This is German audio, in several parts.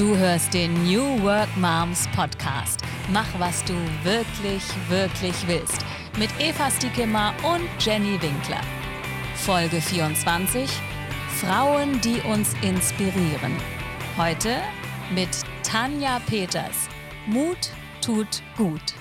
Du hörst den New Work Moms Podcast. Mach, was du wirklich, wirklich willst. Mit Eva Stiekemmer und Jenny Winkler. Folge 24. Frauen, die uns inspirieren. Heute mit Tanja Peters. Mut tut gut.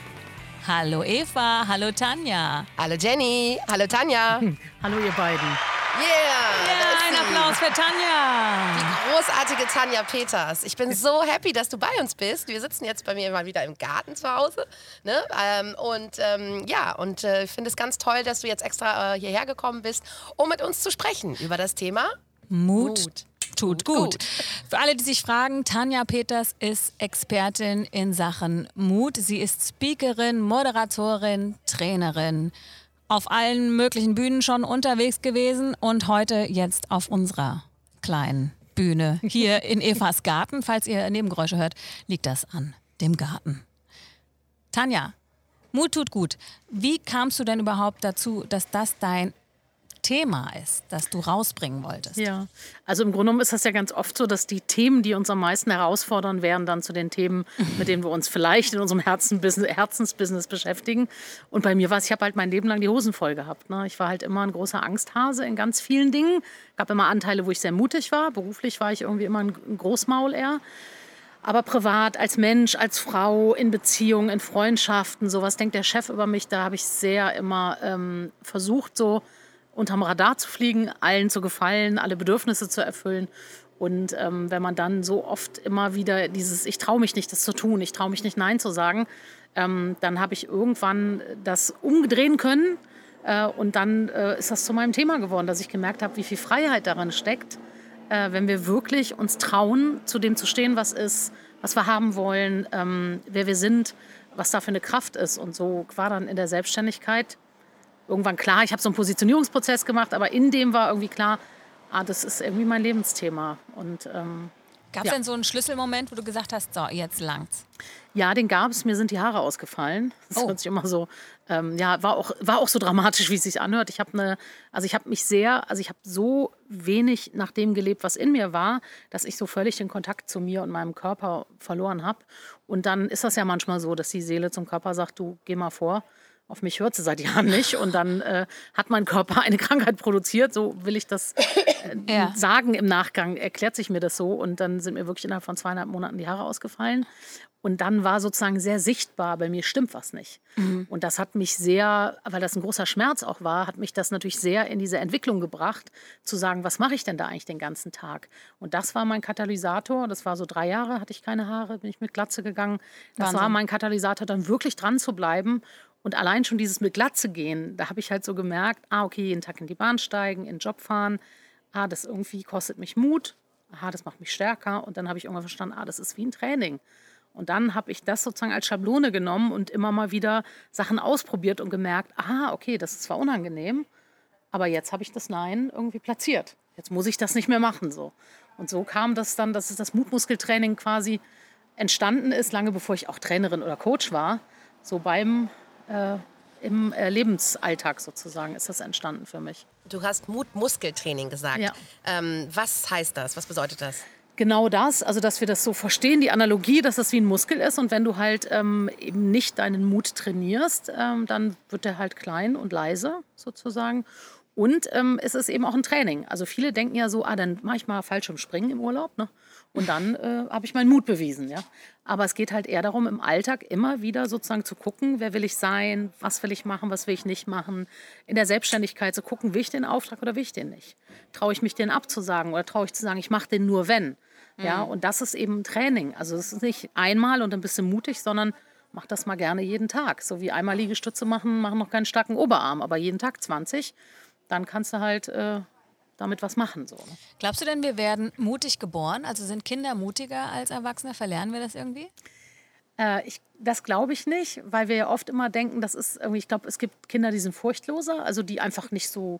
Hallo Eva, hallo Tanja. Hallo Jenny, hallo Tanja. Hallo ihr beiden. Yeah! Ein Applaus für Tanja. Die großartige Tanja Peters. Ich bin so happy, dass du bei uns bist. Wir sitzen jetzt bei mir mal wieder im Garten zu Hause. Ne? Ähm, und ähm, ja, und äh, ich finde es ganz toll, dass du jetzt extra äh, hierher gekommen bist, um mit uns zu sprechen über das Thema Mut, Mut. tut gut. Für alle, die sich fragen, Tanja Peters ist Expertin in Sachen Mut. Sie ist Speakerin, Moderatorin, Trainerin. Auf allen möglichen Bühnen schon unterwegs gewesen und heute jetzt auf unserer kleinen Bühne hier in Evas Garten. Falls ihr Nebengeräusche hört, liegt das an dem Garten. Tanja, Mut tut gut. Wie kamst du denn überhaupt dazu, dass das dein Thema ist, das du rausbringen wolltest? Ja, also im Grunde genommen ist das ja ganz oft so, dass die Themen, die uns am meisten herausfordern, werden dann zu den Themen, mit denen wir uns vielleicht in unserem Herzensbusiness beschäftigen. Und bei mir war es, ich habe halt mein Leben lang die Hosen voll gehabt. Ne? Ich war halt immer ein großer Angsthase in ganz vielen Dingen. gab immer Anteile, wo ich sehr mutig war. Beruflich war ich irgendwie immer ein Großmaul eher. Aber privat, als Mensch, als Frau, in Beziehungen, in Freundschaften, sowas denkt der Chef über mich. Da habe ich sehr immer ähm, versucht, so unterm Radar zu fliegen, allen zu gefallen, alle Bedürfnisse zu erfüllen. Und ähm, wenn man dann so oft immer wieder dieses, ich traue mich nicht, das zu tun, ich traue mich nicht, Nein zu sagen, ähm, dann habe ich irgendwann das umdrehen können. Äh, und dann äh, ist das zu meinem Thema geworden, dass ich gemerkt habe, wie viel Freiheit daran steckt, äh, wenn wir wirklich uns trauen, zu dem zu stehen, was ist, was wir haben wollen, ähm, wer wir sind, was da für eine Kraft ist. Und so war dann in der Selbstständigkeit irgendwann klar, ich habe so einen Positionierungsprozess gemacht, aber in dem war irgendwie klar, ah, das ist irgendwie mein Lebensthema. Und ähm, Gab es Ja. denn so einen Schlüsselmoment, wo du gesagt hast, so, jetzt langt's? ja, den gab es. Mir sind die Haare ausgefallen. Das Oh. hört sich immer so, ähm, ja, war auch, war auch so dramatisch, wie es sich anhört. Ich habe eine, also ich habe mich sehr, also ich habe so wenig nach dem gelebt, was in mir war, dass ich so völlig den Kontakt zu mir und meinem Körper verloren habe. Und dann ist das ja manchmal so, dass die Seele zum Körper sagt, du geh mal vor. Auf mich hört sie seit Jahren nicht. Und dann äh, hat mein Körper eine Krankheit produziert. So will ich das äh, Ja. sagen im Nachgang, erklärt sich mir das so. Und dann sind mir wirklich innerhalb von zweieinhalb Monaten die Haare ausgefallen. Und dann war sozusagen sehr sichtbar, bei mir stimmt was nicht. Und das hat mich sehr, weil das ein großer Schmerz auch war, hat mich das natürlich sehr in diese Entwicklung gebracht, zu sagen, was mache ich denn da eigentlich den ganzen Tag? Und das war mein Katalysator. Das war so drei Jahre, hatte ich keine Haare, bin ich mit Glatze gegangen. Das Wahnsinn. war mein Katalysator, dann wirklich dran zu bleiben. Und allein schon dieses mit Glatze gehen, da habe ich halt so gemerkt, ah, okay, jeden Tag in die Bahn steigen, in den Job fahren, ah, das irgendwie kostet mich Mut, aha, das macht mich stärker. Und dann habe ich irgendwann verstanden, ah, das ist wie ein Training. Und dann habe ich das sozusagen als Schablone genommen und immer mal wieder Sachen ausprobiert und gemerkt, aha, okay, das ist zwar unangenehm, aber jetzt habe ich das Nein irgendwie platziert. Jetzt muss ich das nicht mehr machen so. Und so kam das dann, dass das Mutmuskeltraining quasi entstanden ist, lange bevor ich auch Trainerin oder Coach war. So beim äh, im äh, Lebensalltag sozusagen ist das entstanden für mich. Du hast Mut-Muskeltraining gesagt. Ja. Ähm, was heißt das? Was bedeutet das? Genau das, also dass wir das so verstehen, die Analogie, dass das wie ein Muskel ist und wenn du halt ähm, eben nicht deinen Mut trainierst, ähm, dann wird der halt klein und leise sozusagen. Und ähm, es ist eben auch ein Training. Also viele denken ja so, ah, dann mache ich mal Fallschirmspringen im Urlaub, ne? Und dann äh, habe ich meinen Mut bewiesen, ja. Aber es geht halt eher darum, im Alltag immer wieder sozusagen zu gucken, wer will ich sein, was will ich machen, was will ich nicht machen. In der Selbstständigkeit zu gucken, will ich den Auftrag oder will ich den nicht? Traue ich mich den abzusagen oder traue ich zu sagen, ich mache den nur wenn? Ja, und das ist eben Training. Also es ist nicht einmal und ein bisschen mutig, sondern mach das mal gerne jeden Tag. So wie einmal Liegestütze machen, machen noch keinen starken Oberarm, aber jeden Tag 20, dann kannst du halt äh, damit was machen. So, ne? Glaubst du denn, wir werden mutig geboren? Also sind Kinder mutiger als Erwachsene? Verlernen wir das irgendwie? Äh, ich, das glaube ich nicht, weil wir ja oft immer denken, das ist irgendwie, ich glaube, es gibt Kinder, die sind furchtloser, also die einfach nicht so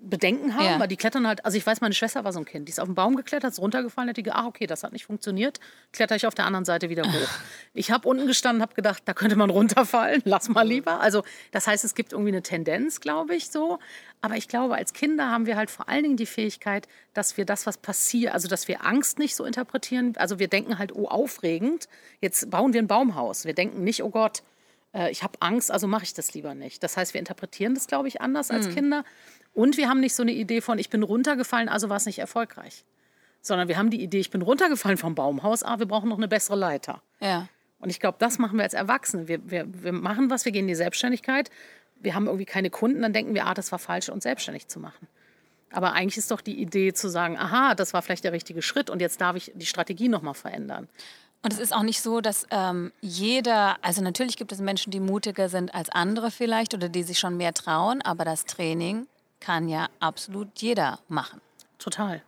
Bedenken haben, Ja. weil die klettern halt, also ich weiß, meine Schwester war so ein Kind, die ist auf den Baum geklettert, ist runtergefallen, hat die gedacht, ah, okay, das hat nicht funktioniert, kletter ich auf der anderen Seite wieder hoch. Ich habe unten gestanden, habe gedacht, da könnte man runterfallen, lass mal lieber. Also das heißt, es gibt irgendwie eine Tendenz, glaube ich, so. Aber ich glaube, als Kinder haben wir halt vor allen Dingen die Fähigkeit, dass wir das, was passiert, also dass wir Angst nicht so interpretieren. Also wir denken halt, oh, aufregend, jetzt bauen wir ein Baumhaus. Wir denken nicht, oh Gott, äh, ich habe Angst, also mache ich das lieber nicht. Das heißt, wir interpretieren das, glaube ich, anders als Kinder. Und wir haben nicht so eine Idee von, ich bin runtergefallen, also war es nicht erfolgreich. Sondern wir haben die Idee, ich bin runtergefallen vom Baumhaus, ah, wir brauchen noch eine bessere Leiter. Ja. Und ich glaube, das machen wir als Erwachsene. Wir, wir, wir machen was, wir gehen in die Selbstständigkeit. Wir haben irgendwie keine Kunden, dann denken wir, ah, das war falsch, uns selbstständig zu machen. Aber eigentlich ist doch die Idee zu sagen, aha, das war vielleicht der richtige Schritt und jetzt darf ich die Strategie nochmal verändern. Und es ist auch nicht so, dass ähm, jeder, also natürlich gibt es Menschen, die mutiger sind als andere vielleicht oder die sich schon mehr trauen, aber das Training kann ja absolut jeder machen. Total.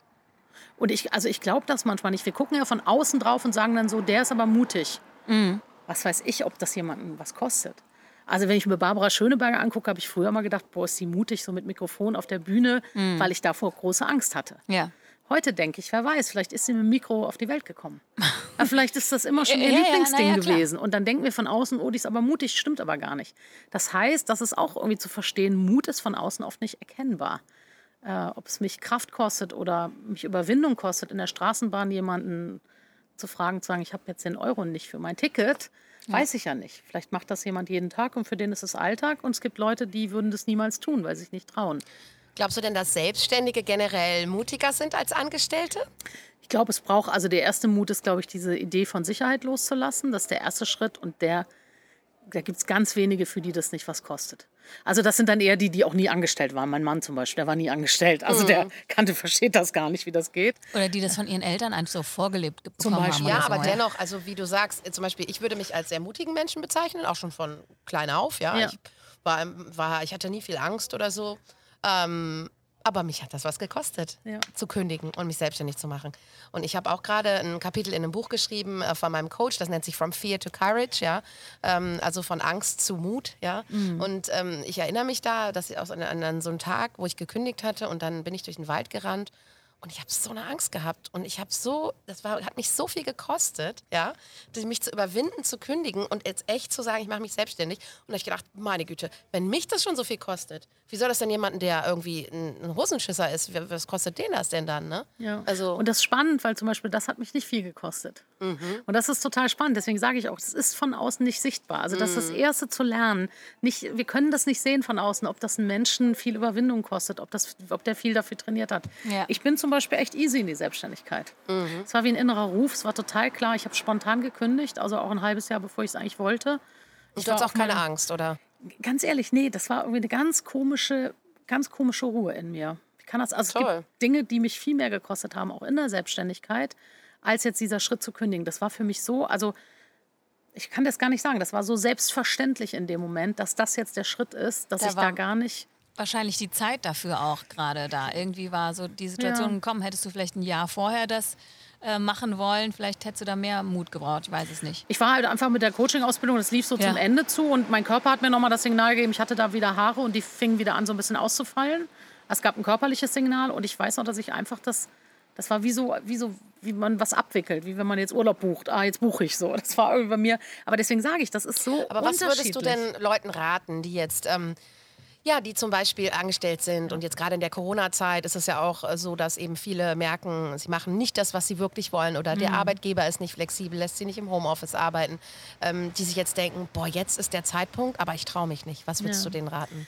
Und ich, also ich glaube das manchmal nicht. Wir gucken ja von außen drauf und sagen dann so, der ist aber mutig. Was weiß ich, ob das jemanden was kostet. Also wenn ich mir Barbara Schöneberger angucke, habe ich früher mal gedacht, boah, ist sie mutig, so mit Mikrofon auf der Bühne, weil ich davor große Angst hatte. Ja. Heute denke ich, wer weiß, vielleicht ist sie mit dem Mikro auf die Welt gekommen. Aber vielleicht ist das immer schon ihr Ja, ja, Lieblingsding ja, klar. gewesen. Und dann denken wir von außen, oh, die ist aber mutig, stimmt aber gar nicht. Das heißt, das ist auch irgendwie zu verstehen, Mut ist von außen oft nicht erkennbar. Äh, ob es mich Kraft kostet oder mich Überwindung kostet, in der Straßenbahn jemanden zu fragen, zu sagen, ich habe jetzt den Euro nicht für mein Ticket, weiß ich ja nicht. Vielleicht macht das jemand jeden Tag und für den ist es Alltag. Und es gibt Leute, die würden das niemals tun, weil sie sich nicht trauen. Glaubst du denn, dass Selbstständige generell mutiger sind als Angestellte? Ich glaube, es braucht, also der erste Mut ist, glaube ich, diese Idee von Sicherheit loszulassen. Das ist der erste Schritt und der, da gibt es ganz wenige, für die das nicht was kostet. Also das sind dann eher die, die auch nie angestellt waren. Mein Mann zum Beispiel, der war nie angestellt. Also der kannte, versteht das gar nicht, wie das geht. Oder die das von ihren Eltern einfach so vorgelebt bekommen haben. Beispiel. oder Ja, so, aber dennoch, also wie du sagst, äh, zum Beispiel, ich würde mich als sehr mutigen Menschen bezeichnen, auch schon von klein auf, ja. Ja. Ich, war, war, ich hatte nie viel Angst oder so. Ähm, aber mich hat das was gekostet, Ja. zu kündigen und mich selbstständig zu machen. Und ich habe auch gerade ein Kapitel in einem Buch geschrieben äh, von meinem Coach, das nennt sich From Fear to Courage, ja. Ähm, also von Angst zu Mut, ja. Und ähm, ich erinnere mich da, dass ich aus an, an so einem Tag, wo ich gekündigt hatte und dann bin ich durch den Wald gerannt und ich habe so eine Angst gehabt und ich habe so, das war, hat mich so viel gekostet, ja, mich zu überwinden, zu kündigen und jetzt echt zu sagen, ich mache mich selbstständig. Und da habe ich gedacht, meine Güte, wenn mich das schon so viel kostet, wie soll das denn jemanden, der irgendwie ein, Hosenschisser ist, was kostet den das denn dann, ne? Ja. Also, Und das ist spannend, weil zum Beispiel das hat mich nicht viel gekostet. Und das ist total spannend. Deswegen sage ich auch, das ist von außen nicht sichtbar. Also das ist das Erste zu lernen. Nicht, wir können das nicht sehen von außen, ob das einen Menschen viel Überwindung kostet, ob, das, ob der viel dafür trainiert hat. Ja. Ich bin zum Beispiel echt easy in die Selbstständigkeit. Es war wie ein innerer Ruf, es war total klar. Ich habe spontan gekündigt, also auch ein halbes Jahr, bevor ich es eigentlich wollte. Ich war auch keine mal- Angst, oder? Ganz ehrlich, nee, das war irgendwie eine ganz komische, ganz komische Ruhe in mir. Ich kann das, also es gibt Dinge, die mich viel mehr gekostet haben, auch in der Selbstständigkeit, als jetzt dieser Schritt zu kündigen. Das war für mich so, also ich kann das gar nicht sagen, das war so selbstverständlich in dem Moment, dass das jetzt der Schritt ist, dass Da ich da gar nicht. Wahrscheinlich die Zeit dafür auch gerade da. Irgendwie war so die Situation Ja. gekommen, hättest du vielleicht ein Jahr vorher das äh, machen wollen, vielleicht hättest du da mehr Mut gebraucht, ich weiß es nicht. Ich war halt einfach mit der Coaching-Ausbildung, das lief so Ja. zum Ende zu und mein Körper hat mir nochmal das Signal gegeben, ich hatte da wieder Haare und die fingen wieder an, so ein bisschen auszufallen. Es gab ein körperliches Signal und ich weiß noch, dass ich einfach das, das war wie so, wie so, wie man was abwickelt, wie wenn man jetzt Urlaub bucht. Ah, jetzt buche ich so. Das war irgendwie bei mir. Aber deswegen sage ich, das ist so Aber was würdest du denn Leuten raten, die jetzt, ähm, ja, die zum Beispiel angestellt sind und jetzt gerade in der Corona-Zeit ist es ja auch äh, so, dass eben viele merken, sie machen nicht das, was sie wirklich wollen oder Mhm. der Arbeitgeber ist nicht flexibel, lässt sie nicht im Homeoffice arbeiten, ähm, die sich jetzt denken, boah, jetzt ist der Zeitpunkt, aber ich traue mich nicht. Was würdest Ja. du denen raten?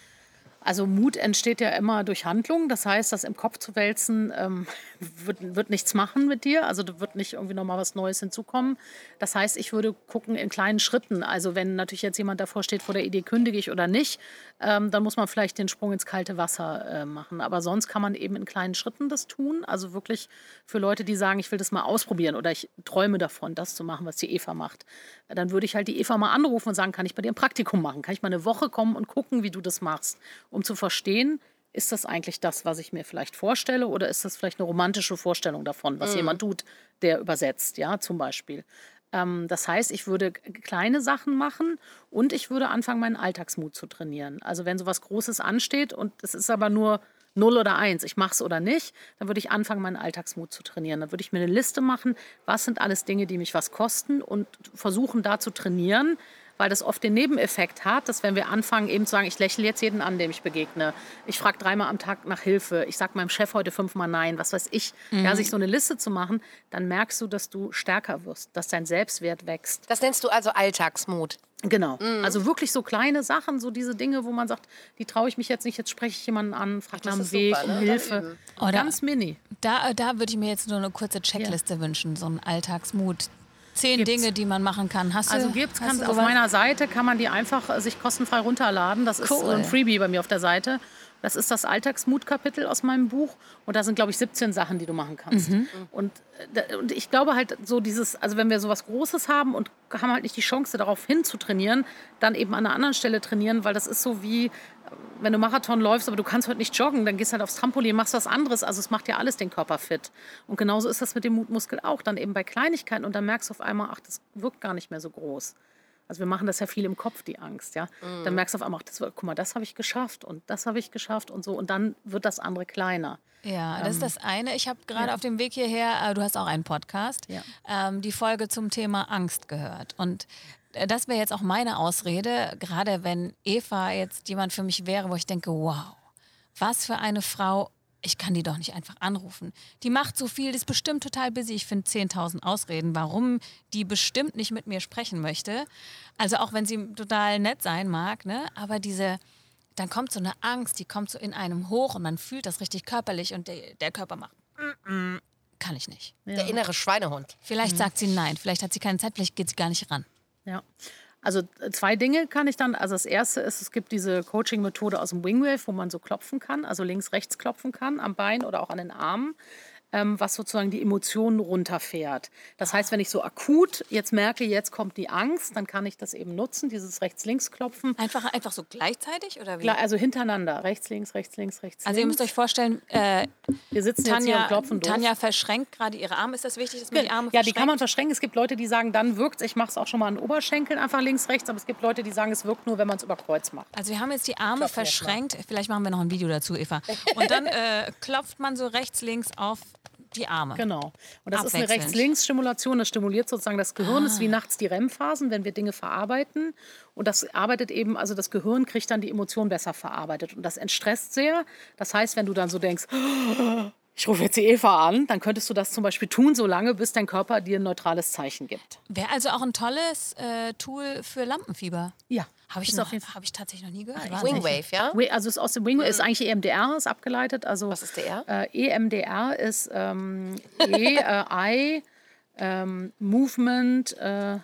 Also Mut entsteht ja immer durch Handlung. Das heißt, das im Kopf zu wälzen ähm, wird, wird nichts machen mit dir. Also da wird nicht irgendwie nochmal was Neues hinzukommen. Das heißt, ich würde gucken in kleinen Schritten. Also wenn natürlich jetzt jemand davor steht, vor der Idee kündige ich oder nicht, ähm, dann muss man vielleicht den Sprung ins kalte Wasser äh, machen. Aber sonst kann man eben in kleinen Schritten das tun. Also wirklich für Leute, die sagen, ich will das mal ausprobieren oder ich träume davon, das zu machen, was die Eva macht. Dann würde ich halt die Eva mal anrufen und sagen, kann ich bei dir ein Praktikum machen? Kann ich mal eine Woche kommen und gucken, wie du das machst? Um zu verstehen, ist das eigentlich das, was ich mir vielleicht vorstelle oder ist das vielleicht eine romantische Vorstellung davon, was jemand tut, der übersetzt, ja, zum Beispiel. Ähm, das heißt, ich würde kleine Sachen machen und ich würde anfangen, meinen Alltagsmut zu trainieren. Also wenn sowas Großes ansteht und es ist aber nur 0 oder 1, ich mache es oder nicht, dann würde ich anfangen, meinen Alltagsmut zu trainieren. Dann würde ich mir eine Liste machen, was sind alles Dinge, die mich was kosten und versuchen da zu trainieren, weil das oft den Nebeneffekt hat, dass wenn wir anfangen, eben zu sagen, ich lächle jetzt jeden an, dem ich begegne, ich frage dreimal am Tag nach Hilfe, ich sage meinem Chef heute fünfmal Nein, was weiß ich, mhm. ja, sich so eine Liste zu machen, dann merkst du, dass du stärker wirst, dass dein Selbstwert wächst. Das nennst du also Alltagsmut. Genau. Mhm. Also wirklich so kleine Sachen, so diese Dinge, wo man sagt, die traue ich mich jetzt nicht, jetzt spreche ich jemanden an, frage nach dem Weg, super, ne? um Hilfe. Oh, Ganz mini. Da, da würde ich mir jetzt nur eine kurze Checkliste ja. wünschen, so ein Alltagsmut zehn gibt's. Dinge, die man machen kann. Hast also du, gibt's, auf meiner Seite kann man die einfach äh, sich kostenfrei runterladen. Das cool. ist ein Freebie bei mir auf der Seite. Das ist das Alltagsmutkapitel aus meinem Buch. Und da sind, glaube ich, 17 Sachen, die du machen kannst. Mhm. Und, äh, und ich glaube halt, so dieses, also wenn wir so was Großes haben und haben halt nicht die Chance, darauf hin zu trainieren, dann eben an einer anderen Stelle trainieren, weil das ist so wie, wenn du Marathon läufst, aber du kannst heute nicht joggen, dann gehst halt aufs Trampolin, machst was anderes. Also es macht ja alles den Körper fit. Und genauso ist das mit dem Mutmuskel auch. Dann eben bei Kleinigkeiten und dann merkst du auf einmal, ach, das wirkt gar nicht mehr so groß. Also wir machen das ja viel im Kopf, die Angst, ja. Mhm. Dann merkst du auf einmal, das, guck mal, das habe ich geschafft und das habe ich geschafft und so. Und dann wird das andere kleiner. Ja, das ist ähm, das eine. Ich habe gerade ja. auf dem Weg hierher, äh, du hast auch einen Podcast, ja. ähm, die Folge zum Thema Angst gehört. Und das wäre jetzt auch meine Ausrede, gerade wenn Eva jetzt jemand für mich wäre, wo ich denke, wow, was für eine Frau, ich kann die doch nicht einfach anrufen. Die macht so viel, die ist bestimmt total busy. Ich finde 10.000 Ausreden, warum die bestimmt nicht mit mir sprechen möchte. Also auch wenn sie total nett sein mag, ne? aber diese, dann kommt so eine Angst, die kommt so in einem hoch und man fühlt das richtig körperlich und der, der Körper macht, mm -mm, kann ich nicht. Ja. Der innere Schweinehund. Vielleicht mhm. sagt sie nein, vielleicht hat sie keine Zeit, vielleicht geht sie gar nicht ran. Ja. Also äh, zwei Dinge kann ich dann. Also das erste ist, es gibt diese Coaching-Methode aus dem Wingwave, wo man so klopfen kann, also links, rechts klopfen kann, am Bein oder auch an den Armen ähm, was sozusagen die Emotionen runterfährt. Das heißt, wenn ich so akut jetzt merke, jetzt kommt die Angst, dann kann ich das eben nutzen, dieses Rechts-Links-Klopfen. Einfach, einfach so gleichzeitig oder wie? Also hintereinander, rechts, links, rechts, links, rechts, Also ihr müsst euch vorstellen, äh, wir sitzen Tanja, jetzt hier und klopfen durch. Tanja verschränkt gerade ihre Arme. Ist das wichtig, dass man die Arme Ja, die kann man verschränken. Es gibt Leute, die sagen, dann wirkt es. Ich mache es auch schon mal an Oberschenkeln, einfach links, rechts. Aber es gibt Leute, die sagen, es wirkt nur, wenn man es über Kreuz macht. Also wir haben jetzt die Arme verschränkt. Vielleicht machen wir noch ein Video dazu, Eva. Und dann äh, klopft man so rechts, links auf die Arme. Genau. Und das ist eine Rechts-Links-Stimulation. Das stimuliert sozusagen das Gehirn. Das ist wie ah. nachts die REM-Phasen, wenn wir Dinge verarbeiten. Und das arbeitet eben, also das Gehirn kriegt dann die Emotion besser verarbeitet. Und das entstresst sehr. Das heißt, wenn du dann so denkst, ich rufe jetzt die Eva an, dann könntest du das zum Beispiel tun, solange bis dein Körper dir ein neutrales Zeichen gibt. Wäre also auch ein tolles äh, Tool für Lampenfieber. Ja. Habe ich, hab ich tatsächlich noch nie gehört. Ah, Wingwave, ja? Also ist aus dem Wingwave mhm. ist eigentlich EMDR, ist abgeleitet. Also, Was ist der? Äh, EMDR ist ähm, E, äh, I, ähm, Movement. Äh,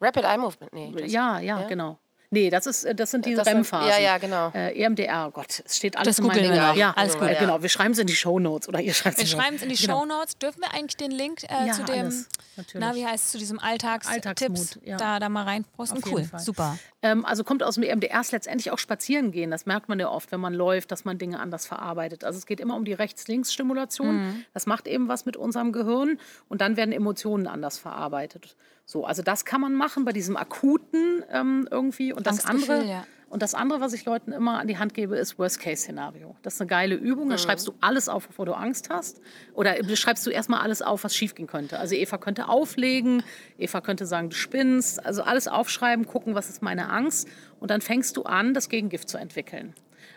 Rapid Eye Movement, nee. Ja, ja, ja, genau. Nee, das, ist, äh, das sind diese REM-Phasen. Ja, ja, genau. Äh, EMDR, Gott, es steht alles das in meinem ja, ja, alles gut. Ja. Genau, wir schreiben es in die Shownotes oder ihr schreibt es. Wir schreiben es in die genau. Shownotes. Dürfen wir eigentlich den Link äh, ja, zu dem, alles, na, wie heißt es, zu diesem Alltags Alltagstipps ja. da, da mal reinposten? Cool, super. Ähm, also kommt aus dem EMDR letztendlich auch spazieren gehen. Das merkt man ja oft, wenn man läuft, dass man Dinge anders verarbeitet. Also es geht immer um die Rechts-Links-Stimulation. Mhm. Das macht eben was mit unserem Gehirn und dann werden Emotionen anders verarbeitet. So, also das kann man machen bei diesem akuten ähm, irgendwie. Und das andere, ja. und das andere, was ich Leuten immer an die Hand gebe, ist Worst-Case-Szenario. Das ist eine geile Übung. Da mhm. schreibst du alles auf, bevor du Angst hast. Oder schreibst du erstmal alles auf, was schiefgehen könnte. Also Eva könnte auflegen, Eva könnte sagen, du spinnst. Also alles aufschreiben, gucken, was ist meine Angst. Und dann fängst du an, das Gegengift zu entwickeln.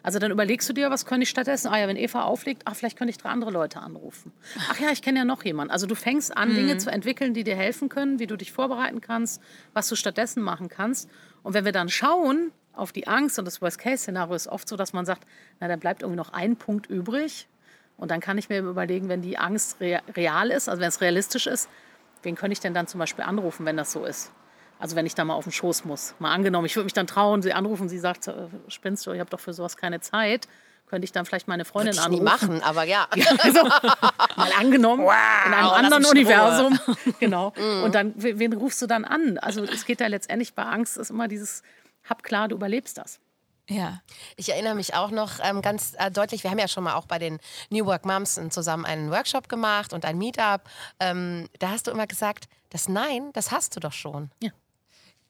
Also dann überlegst du dir, was könnte ich stattdessen? Ah ja, wenn Eva auflegt, ach, vielleicht könnte ich drei andere Leute anrufen. Ach ja, ich kenne ja noch jemanden. Also du fängst an, mhm. Dinge zu entwickeln, die dir helfen können, wie du dich vorbereiten kannst, was du stattdessen machen kannst. Und wenn wir dann schauen auf die Angst und das Worst-Case-Szenario ist oft so, dass man sagt, na, dann bleibt irgendwie noch ein Punkt übrig. Und dann kann ich mir überlegen, wenn die Angst real ist, also wenn es realistisch ist, wen könnte ich denn dann zum Beispiel anrufen, wenn das so ist? Also wenn ich da mal auf den Schoß muss. Mal angenommen, ich würde mich dann trauen, sie anrufen, sie sagt, äh, spinnst du, ich habe doch für sowas keine Zeit. Könnte ich dann vielleicht meine Freundin würde ich anrufen? Nie machen, aber ja. ja also, mal angenommen, wow, in einem anderen Universum. genau. Mm. Und dann, wen rufst du dann an? Also es geht da letztendlich bei Angst, ist immer dieses, hab klar, du überlebst das. Ja. Ich erinnere mich auch noch ähm, ganz äh, deutlich, wir haben ja schon mal auch bei den New Work Moms zusammen einen Workshop gemacht und ein Meetup. Ähm, da hast du immer gesagt, das Nein, das hast du doch schon. Ja.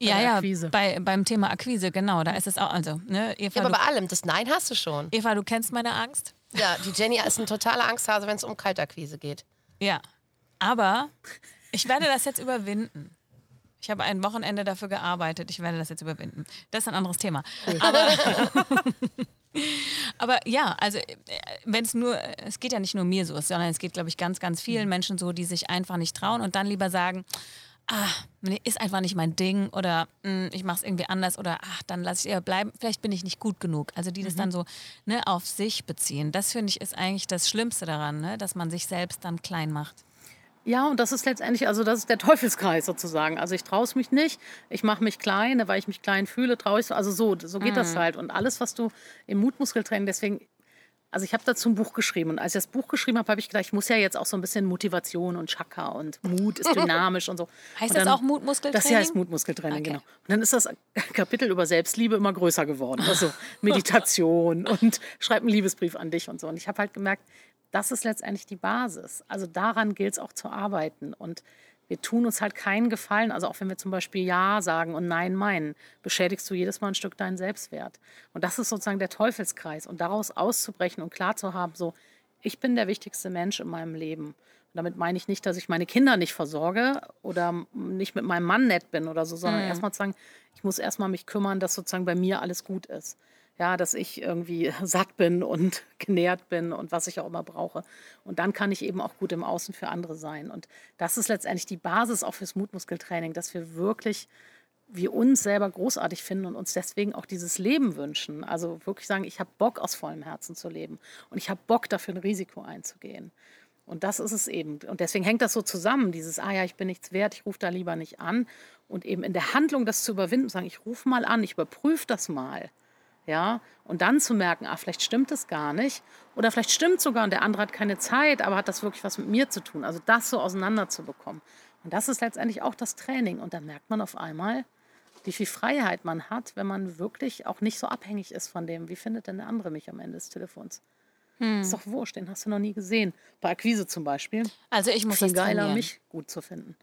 Ja, ja, Akquise. bei, beim Thema Akquise, genau, da ist es auch, also, ne, Eva, Ja, aber bei allem, das Nein hast du schon. Eva, du kennst meine Angst? Ja, die Jenny ist ein totaler Angsthase, wenn es um Kaltakquise geht. Ja. Aber ich werde das jetzt überwinden. Ich habe ein Wochenende dafür gearbeitet. Ich werde das jetzt überwinden. Das ist ein anderes Thema. Aber, aber ja, also wenn es nur, es geht ja nicht nur mir so, sondern es geht, glaube ich, ganz, ganz vielen Menschen so, die sich einfach nicht trauen und dann lieber sagen, ah, nee, ist einfach nicht mein Ding oder mm, ich mache es irgendwie anders oder ach, dann lasse ich eher bleiben. Vielleicht bin ich nicht gut genug. Also die das dann so ne, auf sich beziehen. Das finde ich ist eigentlich das Schlimmste daran, ne, dass man sich selbst dann klein macht. Ja, und das ist letztendlich, also das ist der Teufelskreis sozusagen. Also ich traue es mich nicht, ich mache mich klein, weil ich mich klein fühle, traue ich so. Also so, so geht das halt. Und alles, was du im Mutmuskeltraining, deswegen, also ich habe dazu ein Buch geschrieben. Und als ich das Buch geschrieben habe, habe ich gedacht, ich muss ja jetzt auch so ein bisschen Motivation und Chakra und Mut ist dynamisch und so. Heißt und das dann- auch Mutmuskeltraining? Das hier heißt Mutmuskeltraining, Okay. genau. Und dann ist das Kapitel über Selbstliebe immer größer geworden. Also Meditation und schreib einen Liebesbrief an dich und so. Und ich habe halt gemerkt, das ist letztendlich die Basis. Also daran gilt es auch zu arbeiten. Und wir tun uns halt keinen Gefallen. Also auch wenn wir zum Beispiel Ja sagen und Nein meinen, beschädigst du jedes Mal ein Stück deinen Selbstwert. Und das ist sozusagen der Teufelskreis. Und daraus auszubrechen und klar zu haben, so, ich bin der wichtigste Mensch in meinem Leben. Und damit meine ich nicht, dass ich meine Kinder nicht versorge oder nicht mit meinem Mann nett bin oder so, sondern erstmal zu sagen, ich muss erstmal mich kümmern, dass sozusagen bei mir alles gut ist. Ja, dass ich irgendwie satt bin und genährt bin und was ich auch immer brauche. Und dann kann ich eben auch gut im Außen für andere sein. Und das ist letztendlich die Basis auch fürs Mutmuskeltraining, dass wir wirklich wir uns selber großartig finden und uns deswegen auch dieses Leben wünschen. Also wirklich sagen, ich habe Bock aus vollem Herzen zu leben und ich habe Bock dafür ein Risiko einzugehen. Und das ist es eben. Und deswegen hängt das so zusammen, dieses, ah ja, ich bin nichts wert, ich rufe da lieber nicht an. Und eben in der Handlung das zu überwinden, sagen, ich rufe mal an, ich überprüfe das mal. Ja, und dann zu merken, ah, vielleicht stimmt es gar nicht. Oder vielleicht stimmt sogar und der andere hat keine Zeit, aber hat das wirklich was mit mir zu tun. Also das so auseinander zu bekommen. Und das ist letztendlich auch das Training. Und dann merkt man auf einmal, wie viel Freiheit man hat, wenn man wirklich auch nicht so abhängig ist von dem, wie findet denn der andere mich am Ende des Telefons. Ist doch wurscht, den hast du noch nie gesehen. Bei Akquise zum Beispiel. Also ich muss Viel das geiler, trainieren. mich gut zu finden.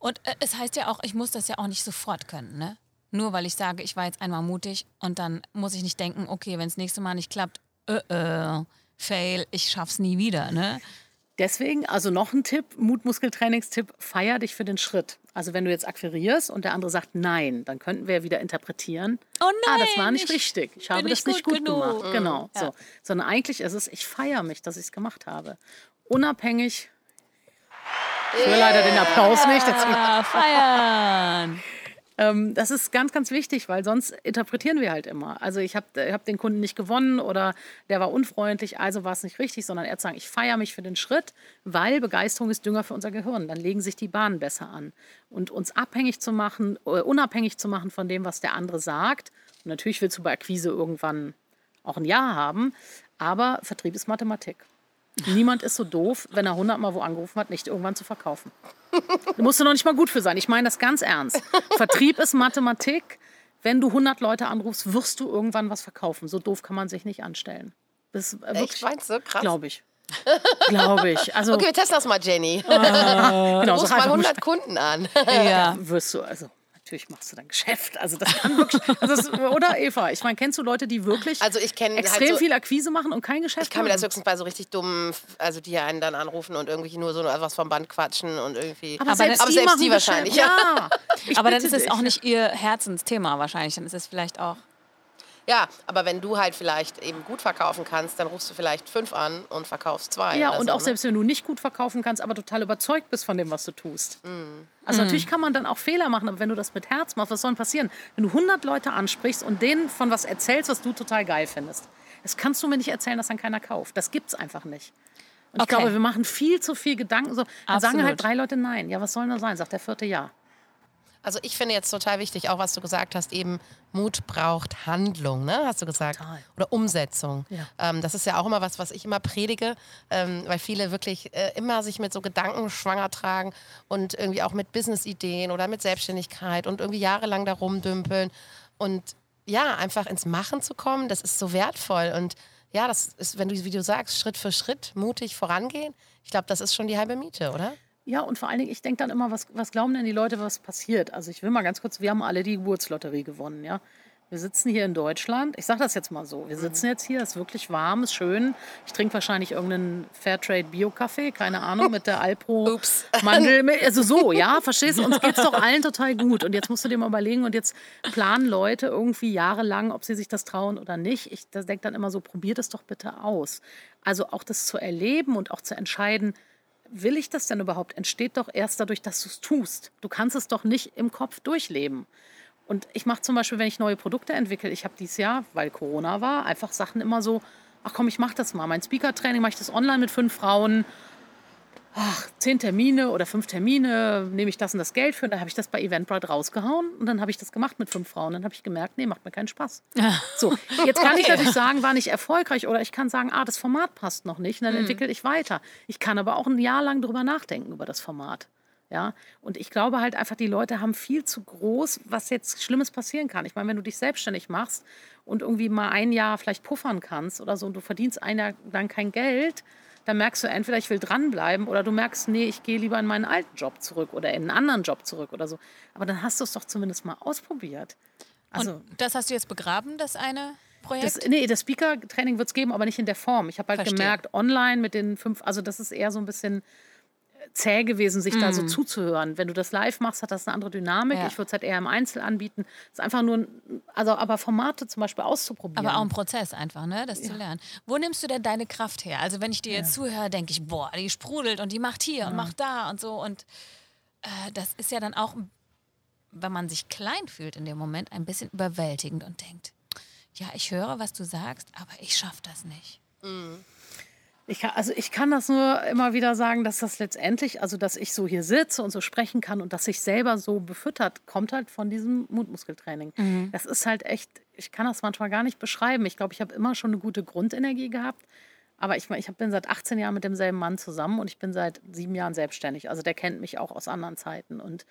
Und äh, es heißt ja auch, ich muss das ja auch nicht sofort können, ne? Nur weil ich sage, ich war jetzt einmal mutig und dann muss ich nicht denken, okay, wenn es nächste Mal nicht klappt, äh, äh, fail, ich schaff's nie wieder, ne? Deswegen, also noch ein Tipp, Mutmuskeltrainingstipp, feier dich für den Schritt. Also wenn du jetzt akquirierst und der andere sagt nein, dann könnten wir ja wieder interpretieren. Oh Ah, das nein, war nicht ich richtig. Ich habe das nicht gut gut, genug. gemacht. Genau, Ja. so. Sondern eigentlich ist es, ich feiere mich, dass ich es gemacht habe. Unabhängig. Ich höre leider den Applaus nicht. Ah, feiern! Ähm, das ist ganz, ganz wichtig, weil sonst interpretieren wir halt immer. Also ich habe hab den Kunden nicht gewonnen oder der war unfreundlich, also war es nicht richtig, sondern er zu sagen, ich feiere mich für den Schritt, weil Begeisterung ist Dünger für unser Gehirn. Dann legen sich die Bahnen besser an. Und uns abhängig zu machen, äh, unabhängig zu machen von dem, was der andere sagt. Und natürlich willst du bei Akquise irgendwann auch ein Ja haben, aber Vertrieb ist Mathematik. Niemand ist so doof, wenn er hundertmal wo angerufen hat, nicht irgendwann zu verkaufen. Da musst du noch nicht mal gut für sein. Ich meine das ganz ernst. Vertrieb ist Mathematik. Wenn du 100 Leute anrufst, wirst du irgendwann was verkaufen. So doof kann man sich nicht anstellen. Das äh, Echt, wirklich, meinst du? Krass. glaube ich. Glaube ich. Also, Okay, wir testen das mal, Jenny. genau, Ruf sag mal einfach 100 Kunden an. Ja. wirst du, also natürlich machst du dein Geschäft. Also das kann wirklich, also das, oder Eva? Ich meine, kennst du Leute, die wirklich Also ich kenne halt extrem so, viel Akquise machen und kein Geschäft ich kann mir das machen? höchstens bei so richtig dummen, also die einen dann anrufen und irgendwie nur so was vom Band quatschen und irgendwie. Aber, Aber selbst, dann- die, aber selbst machen die Geschäft. wahrscheinlich, Ja. Ich Aber dann ist es auch nicht ihr Herzensthema wahrscheinlich. Dann ist es vielleicht auch. Ja, aber wenn du halt vielleicht eben gut verkaufen kannst, dann rufst du vielleicht fünf an und verkaufst zwei. Ja, und so, auch ne? selbst wenn du nicht gut verkaufen kannst, aber total überzeugt bist von dem, was du tust. Mhm. Also natürlich kann man dann auch Fehler machen, aber wenn du das mit Herz machst, was soll denn passieren? Wenn du 100 Leute ansprichst und denen von was erzählst, was du total geil findest, das kannst du mir nicht erzählen, dass dann keiner kauft. Das gibt's einfach nicht. Und ich Okay. glaube, wir machen viel zu viel Gedanken. So, dann sagen Absolut. halt drei Leute nein. Ja, was soll denn da sein? Sagt der vierte ja. Also ich finde jetzt total wichtig, auch was du gesagt hast, eben Mut braucht Handlung, ne? Hast du gesagt? Total. Oder Umsetzung. Ja. Ähm, das ist ja auch immer was, was ich immer predige, ähm, weil viele wirklich äh, immer sich mit so Gedanken schwanger tragen und irgendwie auch mit Business-Ideen oder mit Selbstständigkeit und irgendwie jahrelang da rumdümpeln. Und ja, einfach ins Machen zu kommen, das ist so wertvoll. Und ja, das ist, wenn du, wie du sagst, Schritt für Schritt mutig vorangehen, ich glaube, das ist schon die halbe Miete, oder? Ja, und vor allen Dingen, ich denke dann immer, was, was glauben denn die Leute, was passiert? Also ich will mal ganz kurz, wir haben alle die Geburtslotterie gewonnen, ja. Wir sitzen hier in Deutschland. Ich sage das jetzt mal so. Wir sitzen jetzt hier, es ist wirklich warm, ist schön. Ich trinke wahrscheinlich irgendeinen Fairtrade Bio-Kaffee, keine Ahnung, mit der Alpro Ups. Mandel. Also so, ja, verstehst du? Uns geht es doch allen total gut. Und jetzt musst du dir mal überlegen, und jetzt planen Leute irgendwie jahrelang, ob sie sich das trauen oder nicht. Ich denke dann immer so, probiert es doch bitte aus. Also auch das zu erleben und auch zu entscheiden, will ich das denn überhaupt, entsteht doch erst dadurch, dass du es tust. Du kannst es doch nicht im Kopf durchleben. Und ich mache zum Beispiel, wenn ich neue Produkte entwickle, ich habe dieses Jahr, weil Corona war, einfach Sachen immer so, ach komm, ich mache das mal. Mein Speaker-Training mache ich das online mit fünf Frauen. Ach, zehn Termine oder fünf Termine, nehme ich das und das Geld für. Und dann habe ich das bei Eventbrite rausgehauen und dann habe ich das gemacht mit fünf Frauen. Dann habe ich gemerkt, nee, macht mir keinen Spaß. So, jetzt kann ich natürlich sagen, war nicht erfolgreich oder ich kann sagen, ah, das Format passt noch nicht und dann entwickle ich weiter. Ich kann aber auch ein Jahr lang drüber nachdenken über das Format. Ja, und ich glaube halt einfach, die Leute haben viel zu groß, was jetzt Schlimmes passieren kann. Ich meine, wenn du dich selbstständig machst und irgendwie mal ein Jahr vielleicht puffern kannst oder so und du verdienst ein Jahr lang kein Geld, dann merkst du entweder, ich will dranbleiben oder du merkst, nee, ich gehe lieber in meinen alten Job zurück oder in einen anderen Job zurück oder so. Aber dann hast du es doch zumindest mal ausprobiert. Also, Und das hast du jetzt begraben, das eine Projekt? das, nee, das Speaker-Training wird es geben, aber nicht in der Form. Ich habe halt Verstehe. gemerkt, online mit den fünf, also das ist eher so ein bisschen zäh gewesen, sich da so zuzuhören. Wenn du das live machst, hat das eine andere Dynamik. Mhm. Ja. Ich würde es halt eher im Einzel anbieten. Es ist einfach nur, ein- also aber Formate zum Beispiel auszuprobieren. Aber auch ein Prozess einfach, ne, das zu lernen. Wo nimmst du denn deine Kraft her? Also wenn ich dir jetzt zuhöre, denke ich, boah, die sprudelt und die macht hier und macht da und so. Und äh, das ist ja dann auch, wenn man sich klein fühlt in dem Moment, ein bisschen überwältigend und denkt, ja, ich höre, was du sagst, aber ich schaffe das nicht. Ich kann, also ich kann das nur immer wieder sagen, dass das letztendlich, also dass ich so hier sitze und so sprechen kann und dass ich selber so befüttert, kommt halt von diesem Mutmuskeltraining. Das ist halt echt, ich kann das manchmal gar nicht beschreiben. Ich glaube, ich habe immer schon eine gute Grundenergie gehabt. Aber ich, ich bin seit 18 Jahren mit demselben Mann zusammen und ich bin seit sieben Jahren selbstständig. Also der kennt mich auch aus anderen Zeiten. Und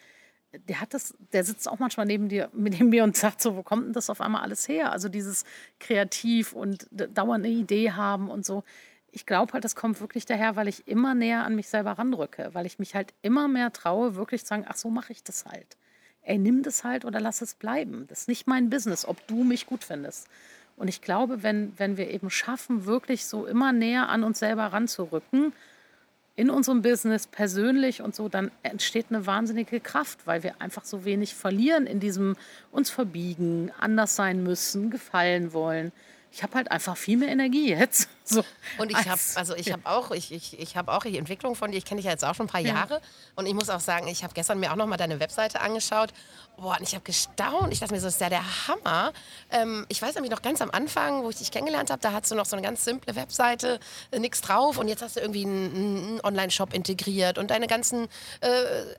der hat das, der sitzt auch manchmal neben dir, neben mir und sagt so, wo kommt denn das auf einmal alles her? Also dieses kreativ und dauernd eine Idee haben und so. Ich glaube halt, das kommt wirklich daher, weil ich immer näher an mich selber ranrücke, weil ich mich halt immer mehr traue, wirklich zu sagen, ach so mache ich das halt. Ey, nimm das halt oder lass es bleiben. Das ist nicht mein Business, ob du mich gut findest. Und ich glaube, wenn, wenn wir eben schaffen, wirklich so immer näher an uns selber ranzurücken, in unserem Business persönlich und so, dann entsteht eine wahnsinnige Kraft, weil wir einfach so wenig verlieren in diesem uns verbiegen, anders sein müssen, gefallen wollen. Ich habe halt einfach viel mehr Energie jetzt. So, Und ich habe, als- also ich ja. habe auch, ich, ich, ich habe auch die Entwicklung von dir. Ich kenne dich ja jetzt auch schon ein paar Jahre. Und ich muss auch sagen, ich habe gestern mir auch noch mal deine Webseite angeschaut. Boah, und ich habe gestaunt. Ich dachte mir so, das ist ja der Hammer. Ähm, ich weiß nämlich noch ganz am Anfang, wo ich dich kennengelernt habe, da hattest du noch so eine ganz simple Webseite, äh, nichts drauf. Und jetzt hast du irgendwie einen, einen Online-Shop integriert und deine ganzen, äh,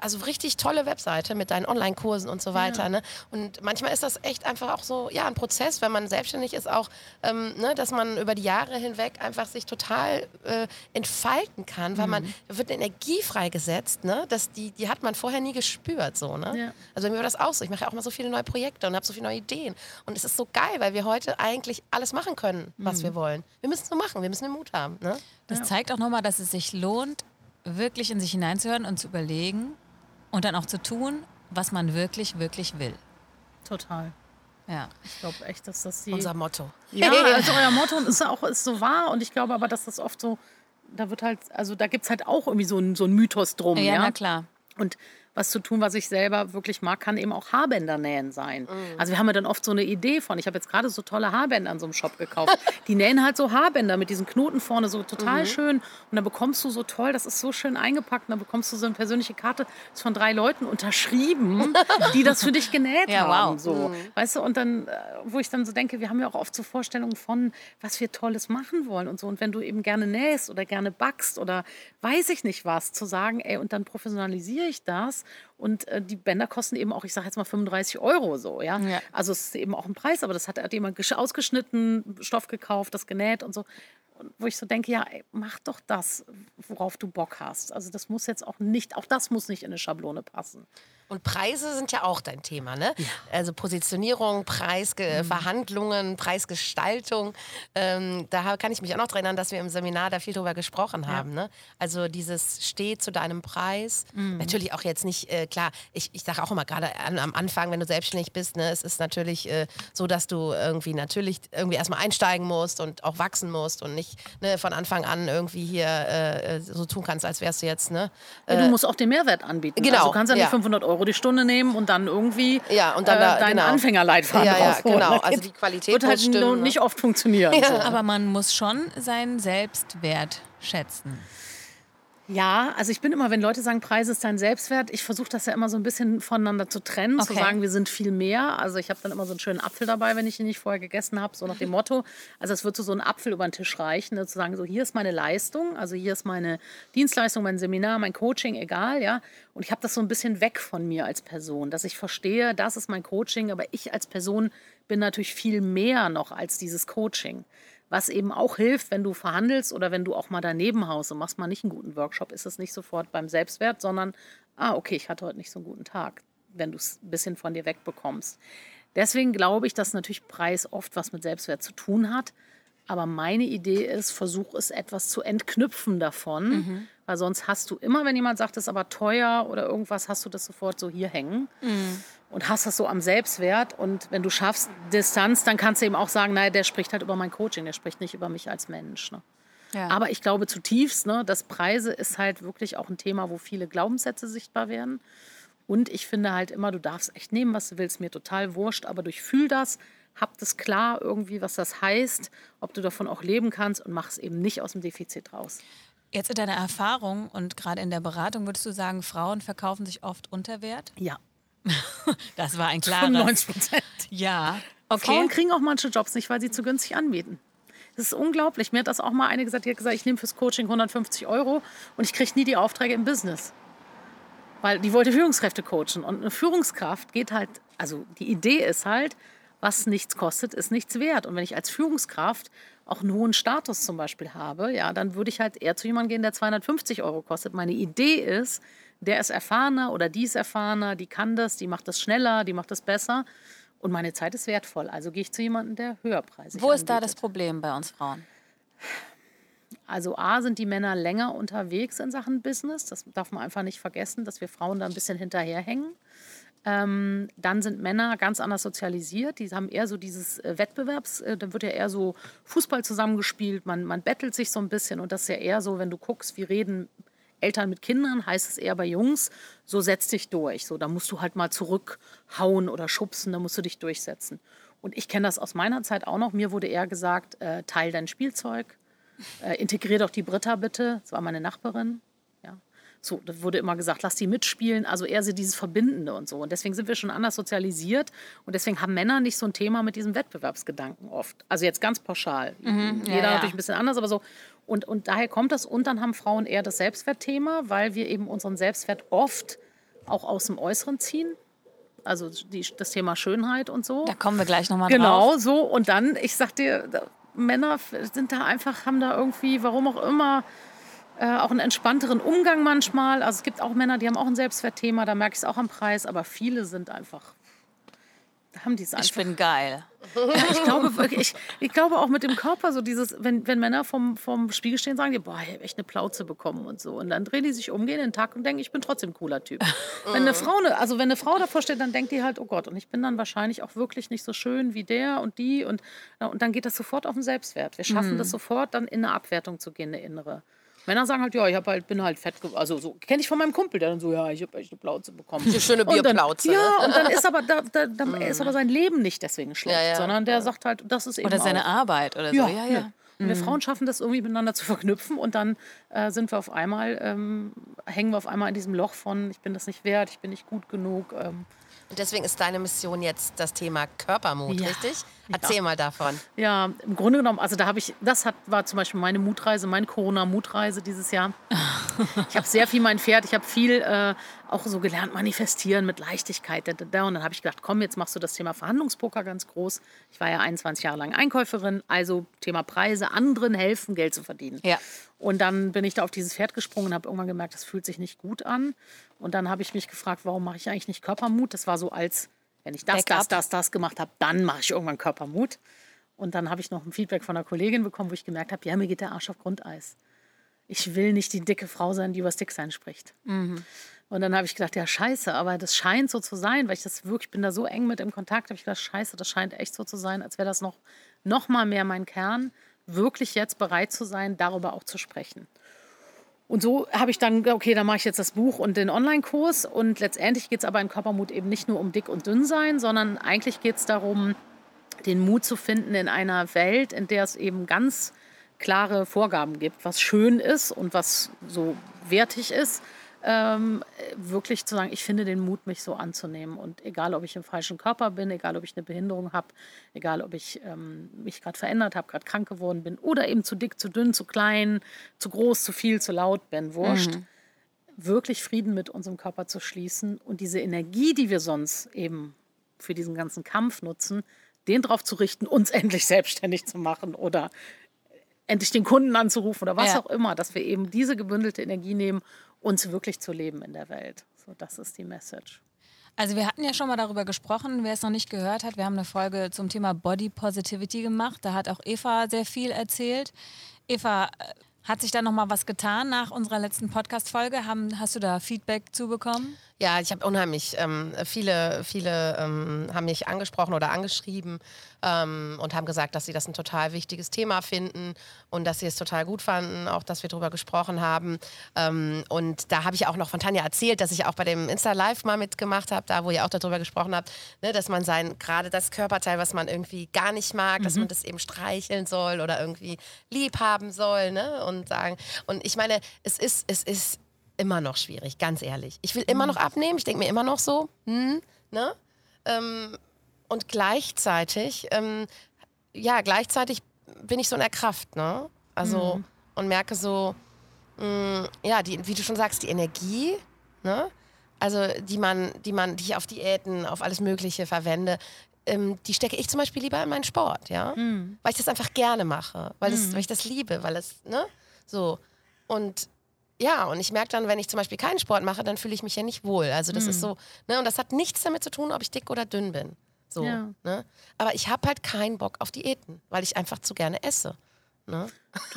also richtig tolle Webseite mit deinen Online-Kursen und so weiter. Ne? Und manchmal ist das echt einfach auch so, ja, ein Prozess, wenn man selbstständig ist, auch, ähm, ne, dass man über die Jahre hinweg einfach sich total äh, entfalten kann, weil man, da wird eine Energie freigesetzt, ne? das, die, die hat man vorher nie gespürt. So, ne? Ja. Also bei mir war das auch so. Ich mache ja auch mal so viele neue Projekte und habe so viele neue Ideen. Und es ist so geil, weil wir heute eigentlich alles machen können, was wir wollen. Wir müssen es nur machen, wir müssen den Mut haben. Ne? Das zeigt auch nochmal, dass es sich lohnt, wirklich in sich hineinzuhören und zu überlegen und dann auch zu tun, was man wirklich, wirklich will. Total. Ja. Ich glaube echt, dass das die. Unser Motto. Ja, also euer Motto und ist auch ist so wahr. Und ich glaube aber, dass das oft so, da wird halt, also da gibt es halt auch irgendwie so einen so einen Mythos drum. Ja, Ja, na klar. Und was zu tun, was ich selber wirklich mag, kann eben auch Haarbänder nähen sein. Mhm. Also wir haben ja dann oft so eine Idee von, ich habe jetzt gerade so tolle Haarbänder an so einem Shop gekauft. Die nähen halt so Haarbänder mit diesen Knoten vorne, so Mhm. total schön. Und dann bekommst du so toll, das ist so schön eingepackt. Und dann bekommst du so eine persönliche Karte, ist von drei Leuten unterschrieben, die das für dich genäht Ja, wow. haben. So. Weißt du, und dann, äh, wo ich dann so denke, wir haben ja auch oft so Vorstellungen von, was wir Tolles machen wollen und so. Und wenn du eben gerne nähst oder gerne backst oder weiß ich nicht was, zu sagen, ey, und dann professionalisiere ich das. Und äh, die Bänder kosten eben auch, ich sage jetzt mal 35 Euro so, ja? Ja. Also es ist eben auch ein Preis, aber das hat, hat jemand gesch- ausgeschnitten, Stoff gekauft, das genäht und so. Wo ich so denke, ja, ey, mach doch das, worauf du Bock hast. Also das muss jetzt auch nicht, auch das muss nicht in eine Schablone passen. Und Preise sind ja auch dein Thema, ne? Ja. Also Positionierung, Preisverhandlungen, mhm. Preisgestaltung. Ähm, da kann ich mich auch noch daran erinnern, dass wir im Seminar da viel drüber gesprochen ja. haben. Ne? Also dieses Steh zu deinem Preis. Mhm. Natürlich auch jetzt nicht, äh, klar, ich, ich sage auch immer gerade am Anfang, wenn du selbstständig bist, ne, es ist natürlich äh, so, dass du irgendwie natürlich irgendwie erstmal einsteigen musst und auch wachsen musst und nicht ne, von Anfang an irgendwie hier äh, äh so tun kannst, als wärst du jetzt. Ne, ja, du musst auch den Mehrwert anbieten. Genau. Also du kannst ja nicht 500 Euro die Stunde nehmen und dann irgendwie ja, und dann da, äh, deinen genau. Anfängerleitfaden ja, ja. Genau. Also die Qualität wird halt stimmen, nicht oft funktionieren. Ja. So. Aber man muss schon seinen Selbstwert schätzen. Ja, also ich bin immer, wenn Leute sagen, Preis ist dein Selbstwert, ich versuche das ja immer so ein bisschen voneinander zu trennen, okay. zu sagen, wir sind viel mehr. Also ich habe dann immer so einen schönen Apfel dabei, wenn ich ihn nicht vorher gegessen habe, so nach dem Motto. Also es wird so, so ein Apfel über den Tisch reichen, ne, zu sagen, so hier ist meine Leistung, also hier ist meine Dienstleistung, mein Seminar, mein Coaching, egal, ja. Und ich habe das so ein bisschen weg von mir als Person, dass ich verstehe, das ist mein Coaching, aber ich als Person bin natürlich viel mehr noch als dieses Coaching. Was eben auch hilft, wenn du verhandelst oder wenn du auch mal daneben haust und machst mal nicht einen guten Workshop, ist es nicht sofort beim Selbstwert, sondern, ah, okay, ich hatte heute nicht so einen guten Tag, wenn du es ein bisschen von dir wegbekommst. Deswegen glaube ich, dass natürlich Preis oft was mit Selbstwert zu tun hat. Aber meine Idee ist, versuch es etwas zu entknüpfen davon, mhm. weil sonst hast du immer, wenn jemand sagt, es ist aber teuer oder irgendwas, hast du das sofort so hier hängen. Mhm und hast das so am Selbstwert. Und wenn du schaffst Distanz, dann kannst du eben auch sagen, naja, der spricht halt über mein Coaching, der spricht nicht über mich als Mensch. Ne? Ja. Aber ich glaube zutiefst, ne, dass Preise ist halt wirklich auch ein Thema, wo viele Glaubenssätze sichtbar werden. Und ich finde halt immer, du darfst echt nehmen, was du willst, mir total wurscht, aber durchfühl das, hab das klar irgendwie, was das heißt, ob du davon auch leben kannst und mach es eben nicht aus dem Defizit raus. Jetzt in deiner Erfahrung und gerade in der Beratung, würdest du sagen, Frauen verkaufen sich oft unter Wert? Ja. das war ein klarer. 95 Prozent. Ja. Okay. Frauen kriegen auch manche Jobs nicht, weil sie zu günstig anbieten. Das ist unglaublich. Mir hat das auch mal eine gesagt, die hat gesagt, ich nehme fürs Coaching 150 Euro und ich kriege nie die Aufträge im Business. Weil die wollte Führungskräfte coachen. Und eine Führungskraft geht halt, also die Idee ist halt, was nichts kostet, ist nichts wert. Und wenn ich als Führungskraft auch einen hohen Status zum Beispiel habe, ja, dann würde ich halt eher zu jemandem gehen, der 250 Euro kostet. Meine Idee ist, der ist erfahrener oder die ist erfahrener, die kann das, die macht das schneller, die macht das besser. Und meine Zeit ist wertvoll. Also gehe ich zu jemandem, der höherpreisig Wo ist da das Problem bei uns Frauen? Also A sind die Männer länger unterwegs in Sachen Business. Das darf man einfach nicht vergessen, dass wir Frauen da ein bisschen hinterherhängen. Ähm, dann sind Männer ganz anders sozialisiert. Die haben eher so dieses äh, Wettbewerbs, äh, dann wird ja eher so Fußball zusammengespielt, man, man bettelt sich so ein bisschen und das ist ja eher so, wenn du guckst, wie reden Eltern mit Kindern heißt es eher bei Jungs, so setz dich durch. So, da musst du halt mal zurückhauen oder schubsen, da musst du dich durchsetzen. Und ich kenne das aus meiner Zeit auch noch. Mir wurde eher gesagt, äh, teil dein Spielzeug, äh, integrier doch die Britta bitte. Das war meine Nachbarin. So, da wurde immer gesagt, lass die mitspielen. Also eher so dieses Verbindende und so. Und deswegen sind wir schon anders sozialisiert. Und deswegen haben Männer nicht so ein Thema mit diesem Wettbewerbsgedanken oft. Also jetzt ganz pauschal. Mhm, Jeder ja, natürlich ein bisschen anders, aber so. Und, und daher kommt das. Und dann haben Frauen eher das Selbstwertthema, weil wir eben unseren Selbstwert oft auch aus dem Äußeren ziehen. Also die, das Thema Schönheit und so. Da kommen wir gleich nochmal genau, drauf. Genau, so. Und dann, ich sag dir, Männer sind da einfach, haben da irgendwie, warum auch immer, äh, auch einen entspannteren Umgang manchmal. Also es gibt auch Männer, die haben auch ein Selbstwertthema, da merke ich es auch am Preis, aber viele sind einfach haben die es einfach. Ich bin geil. Ja, ich glaube ich, ich, glaube auch mit dem Körper so dieses, wenn, wenn Männer vom, vom Spiegel stehen, sagen die, boah, ich habe echt eine Plauze bekommen und so. Und dann drehen die sich um, gehen den Tag und denken, ich bin trotzdem ein cooler Typ. wenn eine Frau, ne, also wenn eine Frau davor steht, dann denkt die halt, oh Gott, und ich bin dann wahrscheinlich auch wirklich nicht so schön wie der und die und, und dann geht das sofort auf den Selbstwert. Wir schaffen mhm. das sofort, dann in eine Abwertung zu gehen, eine innere. Männer sagen halt, ja, ich halt, bin halt fett geworden. Also so kenne ich von meinem Kumpel, der dann so, ja, ich habe echt eine Plauze bekommen. Eine schöne Bierplauze. ja, und dann ist aber, da, da, da mm. ist aber sein Leben nicht deswegen schlecht, ja, ja. sondern der sagt halt, das ist eben Oder seine auch. Arbeit oder so. Ja, ja. ja. Mhm. Wir Frauen schaffen das irgendwie miteinander zu verknüpfen und dann äh, sind wir auf einmal, ähm, hängen wir auf einmal in diesem Loch von, ich bin das nicht wert, ich bin nicht gut genug. Ähm, und deswegen ist deine Mission jetzt das Thema Körpermut, ja. richtig? Erzähl ja. mal davon. Ja, im Grunde genommen, also da habe ich, das hat, war zum Beispiel meine Mutreise, meine Corona-Mutreise dieses Jahr. Ich habe sehr viel mein Pferd, ich habe viel äh, auch so gelernt, manifestieren mit Leichtigkeit. Da, da, da. Und dann habe ich gedacht, komm, jetzt machst du das Thema Verhandlungspoker ganz groß. Ich war ja 21 Jahre lang Einkäuferin, also Thema Preise, anderen helfen, Geld zu verdienen. Ja. Und dann bin ich da auf dieses Pferd gesprungen und habe irgendwann gemerkt, das fühlt sich nicht gut an. Und dann habe ich mich gefragt, warum mache ich eigentlich nicht Körpermut? Das war so als, wenn ich das, das, das, das gemacht habe, dann mache ich irgendwann Körpermut. Und dann habe ich noch ein Feedback von einer Kollegin bekommen, wo ich gemerkt habe, ja, mir geht der Arsch auf Grundeis. Ich will nicht die dicke Frau sein, die über das Dicksein spricht. Und dann habe ich gedacht, ja, scheiße, aber das scheint so zu sein, weil ich das wirklich, bin da so eng mit im Kontakt, habe ich gedacht, scheiße, das scheint echt so zu sein, als wäre das noch, noch mal mehr mein Kern, wirklich jetzt bereit zu sein, darüber auch zu sprechen. Und so habe ich dann, okay, dann mache ich jetzt das Buch und den Online-Kurs. Und letztendlich geht es aber in Körpermut eben nicht nur um dick und dünn sein, sondern eigentlich geht es darum, den Mut zu finden in einer Welt, in der es eben ganz klare Vorgaben gibt, was schön ist und was so wertig ist, ähm, wirklich zu sagen, ich finde den Mut, mich so anzunehmen. Und egal, ob ich im falschen Körper bin, egal, ob ich eine Behinderung habe, egal, ob ich ähm, mich gerade verändert habe, gerade krank geworden bin oder eben zu dick, zu dünn, zu klein, zu groß, zu viel, zu laut bin, wurscht. Wirklich Frieden mit unserem Körper zu schließen und diese Energie, die wir sonst eben für diesen ganzen Kampf nutzen, den drauf zu richten, uns endlich selbstständig zu machen oder endlich den Kunden anzurufen oder was Ja. auch immer, dass wir eben diese gebündelte Energie nehmen, uns wirklich zu leben in der Welt. So, das ist die Message. Also wir hatten ja schon mal darüber gesprochen, wer es noch nicht gehört hat. Wir haben eine Folge zum Thema Body Positivity gemacht. Da hat auch Eva sehr viel erzählt. Eva, äh, hat sich da noch mal was getan nach unserer letzten Podcast-Folge? Haben- Hast du da Feedback zu bekommen? Ja, ich habe unheimlich ähm, viele, viele ähm, haben mich angesprochen oder angeschrieben ähm, und haben gesagt, dass sie das ein total wichtiges Thema finden und dass sie es total gut fanden, auch dass wir darüber gesprochen haben. Ähm, und da habe ich auch noch von Tanja erzählt, dass ich auch bei dem Insta Live mal mitgemacht habe, da wo ihr auch darüber gesprochen habt, ne, dass man sein gerade das Körperteil, was man irgendwie gar nicht mag, dass man das eben streicheln soll oder irgendwie lieb haben soll, ne, und sagen. Und ich meine, es ist, es ist immer noch schwierig, ganz ehrlich. Ich will immer noch abnehmen. Ich denke mir immer noch so, hm, ne? Ähm, und gleichzeitig, ähm, ja, gleichzeitig bin ich so in der Kraft, ne? Also, und merke so, mh, ja, die, wie du schon sagst, die Energie, ne? Also, die man, die man, die ich auf Diäten, auf alles Mögliche verwende, ähm, die stecke ich zum Beispiel lieber in meinen Sport, ja? Weil ich das einfach gerne mache, weil, das, weil ich das liebe, weil es, ne? So. Und ja, und ich merke dann, wenn ich zum Beispiel keinen Sport mache, dann fühle ich mich ja nicht wohl. Also das ist so, ne, und das hat nichts damit zu tun, ob ich dick oder dünn bin. So, Ja. ne? Aber ich habe halt keinen Bock auf Diäten, weil ich einfach zu gerne esse. Ne?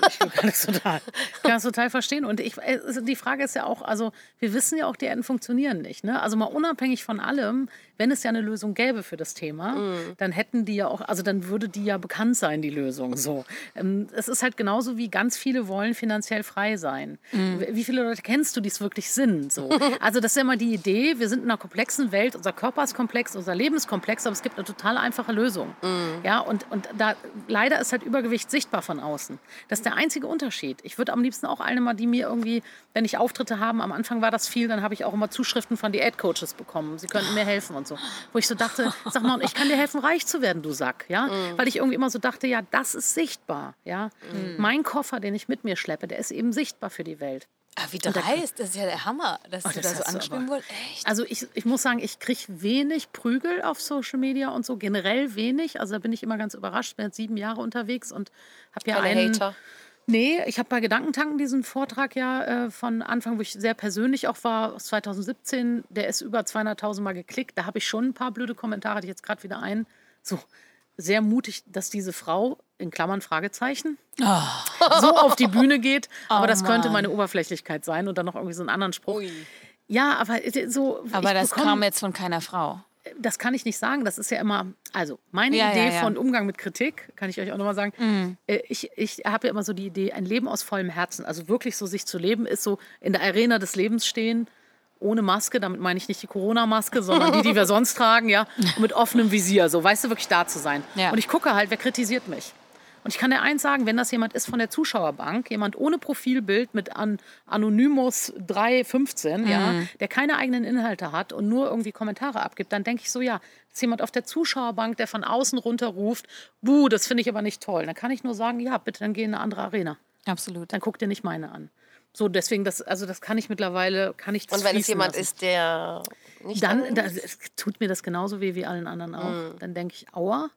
Ich kann das total, kann das total verstehen. Und ich, äh, die Frage ist ja auch, also wir wissen ja auch, Diäten funktionieren nicht. Ne? Also mal unabhängig von allem, wenn es ja eine Lösung gäbe für das Thema, dann hätten die ja auch, also dann würde die ja bekannt sein, die Lösung. So. Ähm, Es ist halt genauso wie ganz viele wollen finanziell frei sein. Wie viele Leute kennst du, die es wirklich sind? So. Also das ist ja immer die Idee, wir sind in einer komplexen Welt, unser Körper ist komplex, unser Leben ist komplex, aber es gibt eine total einfache Lösung. Ja, und, und da leider ist halt Übergewicht sichtbar von außen. Das ist der einzige Unterschied. Ich würde am liebsten auch allen immer, die mir irgendwie, wenn ich Auftritte haben, am Anfang war das viel, dann habe ich auch immer Zuschriften von Diätcoaches bekommen. Sie könnten mir helfen und so. Wo ich so dachte, sag mal, ich kann dir helfen, reich zu werden, du Sack. Ja? Weil ich irgendwie immer so dachte, ja, das ist sichtbar. Ja? Mein Koffer, den ich mit mir schleppe, der ist eben sichtbar für die Welt. Ah, wie dreist, das ist ja der Hammer, dass du das da so angeschrieben wurdest. Echt? Also ich, ich muss sagen, ich kriege wenig Prügel auf Social Media und so, generell wenig. Also da bin ich immer ganz überrascht. bin jetzt sieben Jahre unterwegs und habe ja einen... Hater. Nee, ich habe bei Gedankentanken diesen Vortrag ja äh, von Anfang, wo ich sehr persönlich auch war, aus 2017. Der ist über 200.000 Mal geklickt. Da habe ich schon ein paar blöde Kommentare, ich jetzt gerade wieder ein. So sehr mutig, dass diese Frau, in Klammern Fragezeichen, so auf die Bühne geht. Aber Oh das könnte meine Oberflächlichkeit sein und dann noch irgendwie so einen anderen Spruch. Ja, aber so. Aber das bekomm- kam jetzt von keiner Frau. das kann ich nicht sagen. Das ist ja immer, also meine Ja, Idee ja, ja. von Umgang mit Kritik, kann ich euch auch nochmal sagen. Äh, Ich, ich habe ja immer so die Idee, ein Leben aus vollem Herzen, also wirklich so sich zu leben, ist so in der Arena des Lebens stehen, ohne Maske, damit meine ich nicht die Corona-Maske, sondern die, die wir sonst tragen, ja, und mit offenem Visier, so, weißt du, wirklich da zu sein. Ja. Und ich gucke halt, wer kritisiert mich. Und ich kann dir eins sagen, wenn das jemand ist von der Zuschauerbank, jemand ohne Profilbild mit an Anonymous 315, ja, der keine eigenen Inhalte hat und nur irgendwie Kommentare abgibt, dann denke ich so, ja, das ist jemand auf der Zuschauerbank, der von außen runter ruft, buh, das finde ich aber nicht toll. Dann kann ich nur sagen, ja, bitte, dann geh in eine andere Arena. Absolut. Dann guck dir nicht meine an. So, deswegen, das, also das kann ich mittlerweile, kann ich das Und wenn es jemand lassen. ist, der nicht dann annehmen da, ist? es tut mir das genauso weh wie allen anderen auch. Mhm. Dann denke ich, aua.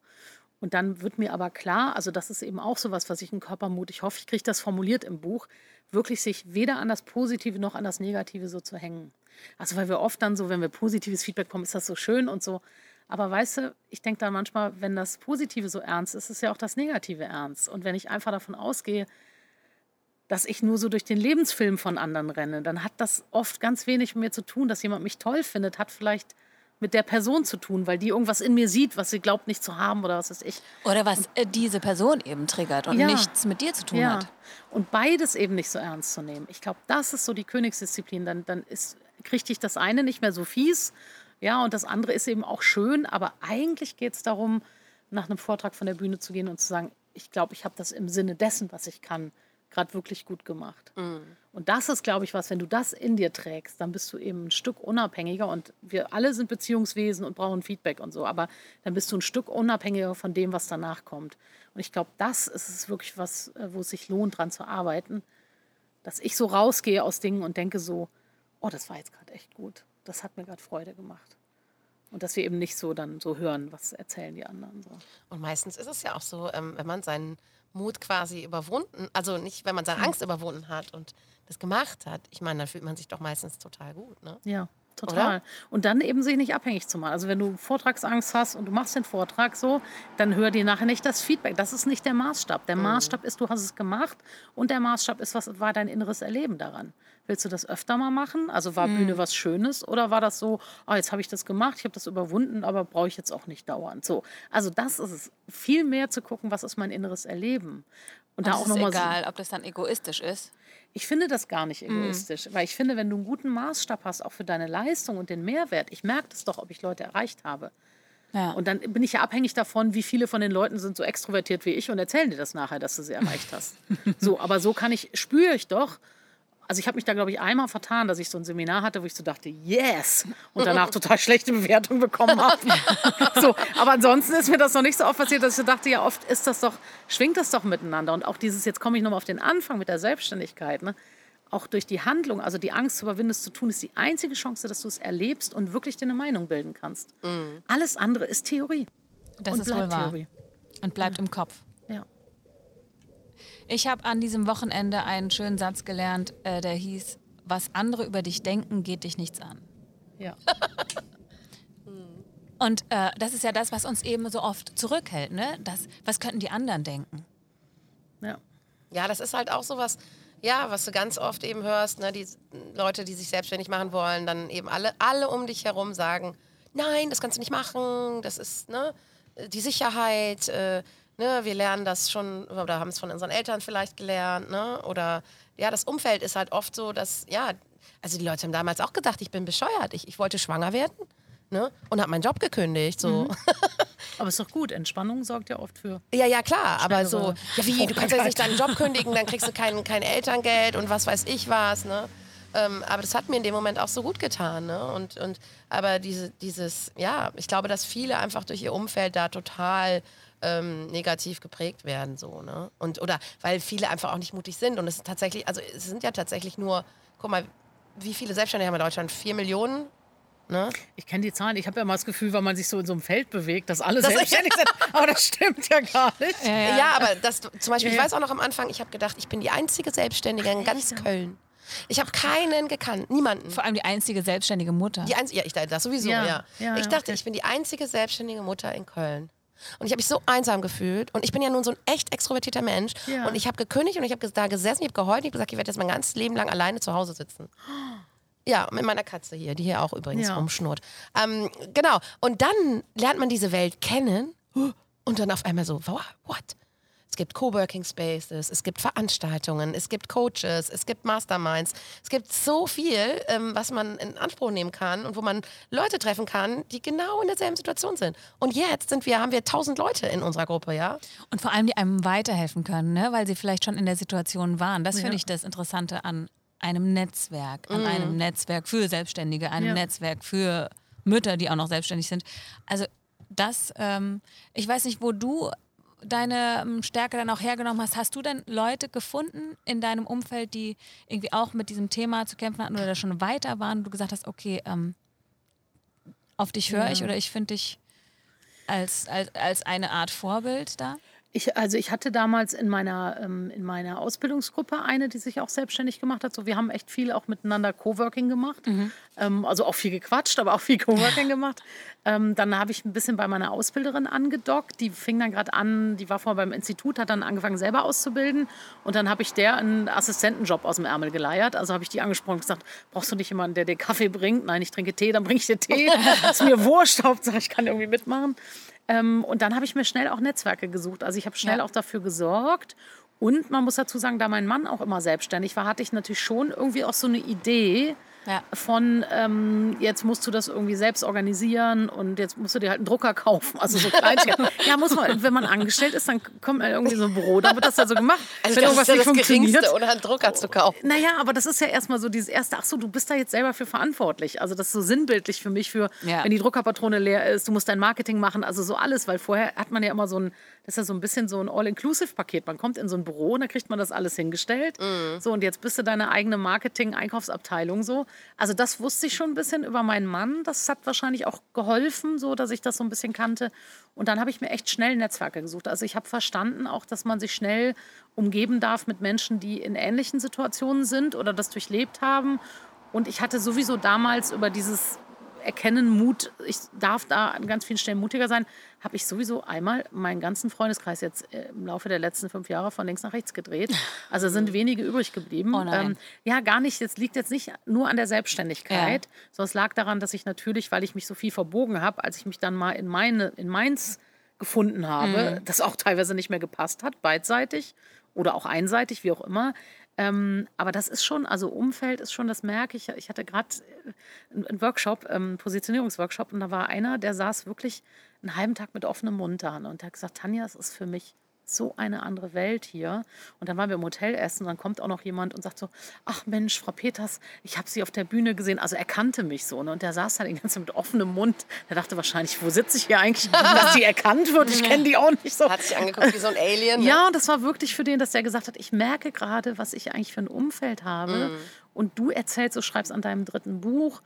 Und dann wird mir aber klar, also das ist eben auch sowas, was ich in Körpermut, ich hoffe, ich kriege das formuliert im Buch, wirklich sich weder an das Positive noch an das Negative so zu hängen. Also weil wir oft dann so, wenn wir positives Feedback bekommen, ist das so schön und so. Aber weißt du, ich denke dann manchmal, wenn das Positive so ernst ist, ist ja auch das Negative ernst. Und wenn ich einfach davon ausgehe, dass ich nur so durch den Lebensfilm von anderen renne, dann hat das oft ganz wenig mit mir zu tun. Dass jemand mich toll findet, hat vielleicht mit der Person zu tun, weil die irgendwas in mir sieht, was sie glaubt nicht zu haben oder was weiß ich. Oder was äh, diese Person eben triggert und Ja. nichts mit dir zu tun Ja. hat. Und beides eben nicht so ernst zu nehmen. Ich glaube, das ist so die Königsdisziplin. Dann, dann ist, kriegt dich das eine nicht mehr so fies. Ja, und das andere ist eben auch schön. Aber eigentlich geht es darum, nach einem Vortrag von der Bühne zu gehen und zu sagen, ich glaube, ich habe das im Sinne dessen, was ich kann, gerade wirklich gut gemacht. Und das ist, glaube ich, was, wenn du das in dir trägst, dann bist du eben ein Stück unabhängiger. Und wir alle sind Beziehungswesen und brauchen Feedback und so. Aber dann bist du ein Stück unabhängiger von dem, was danach kommt. Und ich glaube, das ist es wirklich was, äh, wo es sich lohnt, dran zu arbeiten. Dass ich so rausgehe aus Dingen und denke so, oh, das war jetzt gerade echt gut. Das hat mir gerade Freude gemacht. Und dass wir eben nicht so dann so hören, was erzählen die anderen. So. Und meistens ist es ja auch so, ähm, wenn man seinen Mut quasi überwunden, also nicht, wenn man seine Angst überwunden hat und das gemacht hat, ich meine, dann fühlt man sich doch meistens total gut, ne? Ja, total. Und dann eben sich nicht abhängig zu machen. Also wenn du Vortragsangst hast und du machst den Vortrag so, dann hör dir nachher nicht das Feedback. Das ist nicht der Maßstab. Der Maßstab ist, du hast es gemacht und der Maßstab ist, was war dein inneres Erleben daran? Willst du das öfter mal machen? Also war Bühne was Schönes oder war das so, ah, jetzt habe ich das gemacht, ich habe das überwunden, aber brauche ich jetzt auch nicht dauernd. So, also das ist es. Viel mehr zu gucken, was ist mein inneres Erleben. Und, da Und auch es noch ist mal so- egal, ob das dann egoistisch ist. ich finde das gar nicht Mhm. egoistisch, weil ich finde, wenn du einen guten Maßstab hast, auch für deine Leistung und den Mehrwert, ich merke das doch, ob ich Leute erreicht habe. Ja. Und dann bin ich ja abhängig davon, wie viele von den Leuten sind so extrovertiert wie ich und erzählen dir das nachher, dass du sie erreicht hast. so, aber so kann ich, spüre ich doch. Also ich habe mich da, glaube ich, einmal vertan, dass ich so ein Seminar hatte, wo ich so dachte, yes! Und danach total schlechte Bewertungen bekommen habe. so, aber ansonsten ist mir das noch nicht so oft passiert, dass ich so dachte, ja, oft ist das doch, schwingt das doch miteinander. Und auch dieses, jetzt komme ich nochmal auf den Anfang mit der Selbstständigkeit, ne? auch durch die Handlung, also die Angst zu überwinden, es zu tun, ist die einzige Chance, dass du es erlebst und wirklich dir eine Meinung bilden kannst. Alles andere ist Theorie. Das und ist wohl bleibt wahr. Theorie. Und bleibt im Kopf. Ich habe an diesem Wochenende einen schönen Satz gelernt, äh, der hieß, was andere über dich denken, geht dich nichts an. Ja. Und äh, das ist ja das, was uns eben so oft zurückhält. Ne? Das, was könnten die anderen denken? ja. Ja, das ist halt auch sowas, ja, was du ganz oft eben hörst, ne, die Leute, die sich selbstständig machen wollen, dann eben alle, alle um dich herum sagen, nein, das kannst du nicht machen, das ist ne, die Sicherheit, äh, ne, wir lernen das schon oder haben es von unseren Eltern vielleicht gelernt, ne, oder ja, das Umfeld ist halt oft so, dass, ja, also die Leute haben damals auch gedacht, ich bin bescheuert, ich, ich wollte schwanger werden, ne, und habe meinen Job gekündigt, so. Aber ist doch gut. Entspannung sorgt ja oft für. Ja, ja, klar, aber so, ja wie, du kannst ja nicht deinen Job kündigen, dann kriegst du kein, kein Elterngeld und was weiß ich was, ne? Ähm, aber das hat mir in dem Moment auch so gut getan, ne? Und, und, aber diese, dieses, ja, ich glaube, dass viele einfach durch ihr Umfeld da total ähm, negativ geprägt werden, so, ne? Und, oder weil viele einfach auch nicht mutig sind und es ist tatsächlich, also es sind ja tatsächlich nur, guck mal, wie viele Selbstständige haben wir in Deutschland? Vier Millionen? Ne? Ich kenne die Zahlen. Ich habe ja mal das Gefühl, weil man sich so in so einem Feld bewegt, dass alle Das- selbstständig sind. Aber das stimmt ja gar nicht. Ja, aber das zum Beispiel, ich Ja, ja. weiß auch noch am Anfang, ich habe gedacht, ich bin die einzige Selbstständige in ganz Köln. Ich habe keinen gekannt, niemanden. Vor allem die einzige selbstständige Mutter. Die einzige, ja, ich dachte das sowieso, Ja, ja. ja, ich ja, dachte, okay. ich bin die einzige selbstständige Mutter in Köln. Und ich habe mich so einsam gefühlt. Und ich bin ja nun so ein echt extrovertierter Mensch. Ja. Und ich habe gekündigt und ich habe da gesessen, ich habe geheult, ich habe gesagt, ich werde jetzt mein ganzes Leben lang alleine zu Hause sitzen. Ja, mit meiner Katze hier, die hier auch übrigens Ja. rumschnurrt. Ähm, genau. Und dann lernt man diese Welt kennen und dann auf einmal so, wow, what? Es gibt Coworking Spaces, es gibt Veranstaltungen, es gibt Coaches, es gibt Masterminds. Es gibt so viel, ähm, was man in Anspruch nehmen kann und wo man Leute treffen kann, die genau in derselben Situation sind. Und jetzt sind wir, haben wir tausend Leute in unserer Gruppe, ja? Und vor allem, die einem weiterhelfen können, ne? weil sie vielleicht schon in der Situation waren. Das finde ich das Interessante an einem Netzwerk, an einem Netzwerk für Selbstständige, einem Ja. Netzwerk für Mütter, die auch noch selbstständig sind. Also das, ähm, ich weiß nicht, wo du deine ähm, Stärke dann auch hergenommen hast, hast du denn Leute gefunden in deinem Umfeld, die irgendwie auch mit diesem Thema zu kämpfen hatten oder da schon weiter waren und du gesagt hast, okay, ähm, auf dich höre ja. ich oder ich finde dich als, als, als eine Art Vorbild da? Ich, also ich hatte damals in meiner, ähm, in meiner Ausbildungsgruppe eine, die sich auch selbstständig gemacht hat. So, wir haben echt viel auch miteinander Coworking gemacht. Mhm. Ähm, also auch viel gequatscht, aber auch viel Coworking gemacht. Ähm, dann habe ich ein bisschen bei meiner Ausbilderin angedockt. Die fing dann gerade an, die war vorher beim Institut, hat dann angefangen selber auszubilden. Und dann habe ich der einen Assistentenjob aus dem Ärmel geleiert. Also habe ich die angesprochen und gesagt, brauchst du nicht jemanden, der dir Kaffee bringt? Nein, ich trinke Tee, dann bringe ich dir Tee. das ist mir wurscht, Hauptsache ich kann irgendwie mitmachen. Ähm, und dann habe ich mir schnell auch Netzwerke gesucht. Also ich habe schnell ja. auch dafür gesorgt. Und man muss dazu sagen, da mein Mann auch immer selbstständig war, hatte ich natürlich schon irgendwie auch so eine Idee, ja. Von ähm, jetzt musst du das irgendwie selbst organisieren und jetzt musst du dir halt einen Drucker kaufen. Also so Kleinigkeiten. ja, muss man, wenn man angestellt ist, dann kommt man irgendwie so ein Büro, da wird das ja so gemacht. Also wenn das ist ja das Geringste, oder einen Drucker zu kaufen. Naja, aber das ist ja erstmal so dieses erste, ach so, du bist da jetzt selber für verantwortlich. Also das ist so sinnbildlich für mich, für ja. wenn die Druckerpatrone leer ist, du musst dein Marketing machen, also so alles, weil vorher hat man ja immer so ein, das ist ja so ein bisschen so ein All-Inclusive-Paket. Man kommt in so ein Büro und dann kriegt man das alles hingestellt. Mhm. So, und jetzt bist du deine eigene Marketing-Einkaufsabteilung so. Also das wusste ich schon ein bisschen über meinen Mann. Das hat wahrscheinlich auch geholfen, so dass ich das so ein bisschen kannte. Und dann habe ich mir echt schnell Netzwerke gesucht. Also ich habe verstanden auch, dass man sich schnell umgeben darf mit Menschen, die in ähnlichen Situationen sind oder das durchlebt haben. Und ich hatte sowieso damals über dieses erkennen, Mut, ich darf da an ganz vielen Stellen mutiger sein, habe ich sowieso einmal meinen ganzen Freundeskreis jetzt äh, im Laufe der letzten fünf Jahre von links nach rechts gedreht. Also sind wenige übrig geblieben. Oh ähm, ja, gar nicht. Es liegt jetzt nicht nur an der Selbstständigkeit, ja. sondern es lag daran, dass ich natürlich, weil ich mich so viel verbogen habe, als ich mich dann mal in, meine, in Mainz gefunden habe, mhm. das auch teilweise nicht mehr gepasst hat, beidseitig oder auch einseitig, wie auch immer, ähm, aber das ist schon, also Umfeld ist schon, das merke ich. Ich hatte gerade äh, einen Workshop, einen ähm, Positionierungsworkshop, und da war einer, der saß wirklich einen halben Tag mit offenem Mund da und der hat gesagt, Tanja, es ist für mich so eine andere Welt hier. Und dann waren wir im Hotel essen und dann kommt auch noch jemand und sagt so, ach Mensch, Frau Peters, ich habe Sie auf der Bühne gesehen. Also er kannte mich so. Ne? Und der saß dann die ganze mit offenem Mund. Der dachte wahrscheinlich, wo sitze ich hier eigentlich, dass die erkannt wird? Ich kenne die auch nicht so. Hat sich angeguckt wie so ein Alien. Ne? Ja, und das war wirklich für den, dass der gesagt hat, ich merke gerade, was ich eigentlich für ein Umfeld habe. Mhm. Und du erzählst, du schreibst an deinem dritten Buch.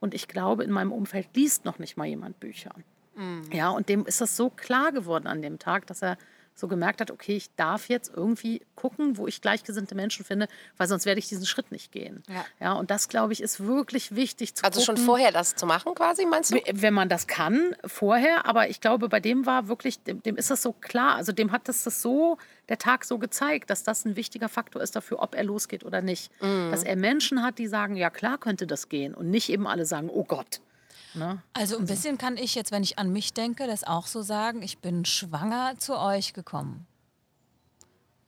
Und ich glaube, in meinem Umfeld liest noch nicht mal jemand Bücher. Mhm. Ja, und dem ist das so klar geworden an dem Tag, dass er so gemerkt hat, okay, ich darf jetzt irgendwie gucken, wo ich gleichgesinnte Menschen finde, weil sonst werde ich diesen Schritt nicht gehen. Ja, ja und das, glaube ich, ist wirklich wichtig zu Also gucken, schon vorher das zu machen quasi, meinst du? Wenn man das kann, vorher. Aber ich glaube, bei dem war wirklich, dem, dem ist das so klar, also dem hat das, das so, der Tag so gezeigt, dass das ein wichtiger Faktor ist dafür, ob er losgeht oder nicht. Mhm. Dass er Menschen hat, die sagen, ja klar könnte das gehen und nicht eben alle sagen, oh Gott. Ne? Also ein bisschen kann ich jetzt, wenn ich an mich denke, das auch so sagen, ich bin schwanger zu euch gekommen.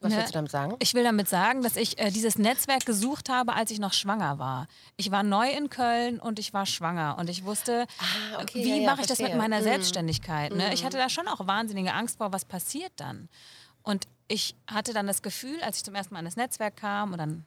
Was ne? willst du damit sagen? Ich will damit sagen, dass ich äh, dieses Netzwerk gesucht habe, als ich noch schwanger war. Ich war neu in Köln und ich war schwanger und ich wusste, ah, okay, wie ja, mache ich verstehe. das mit meiner mhm. Selbstständigkeit. Ne? Mhm. Ich hatte da schon auch wahnsinnige Angst vor, was passiert dann. Und ich hatte dann das Gefühl, als ich zum ersten Mal in das Netzwerk kam und dann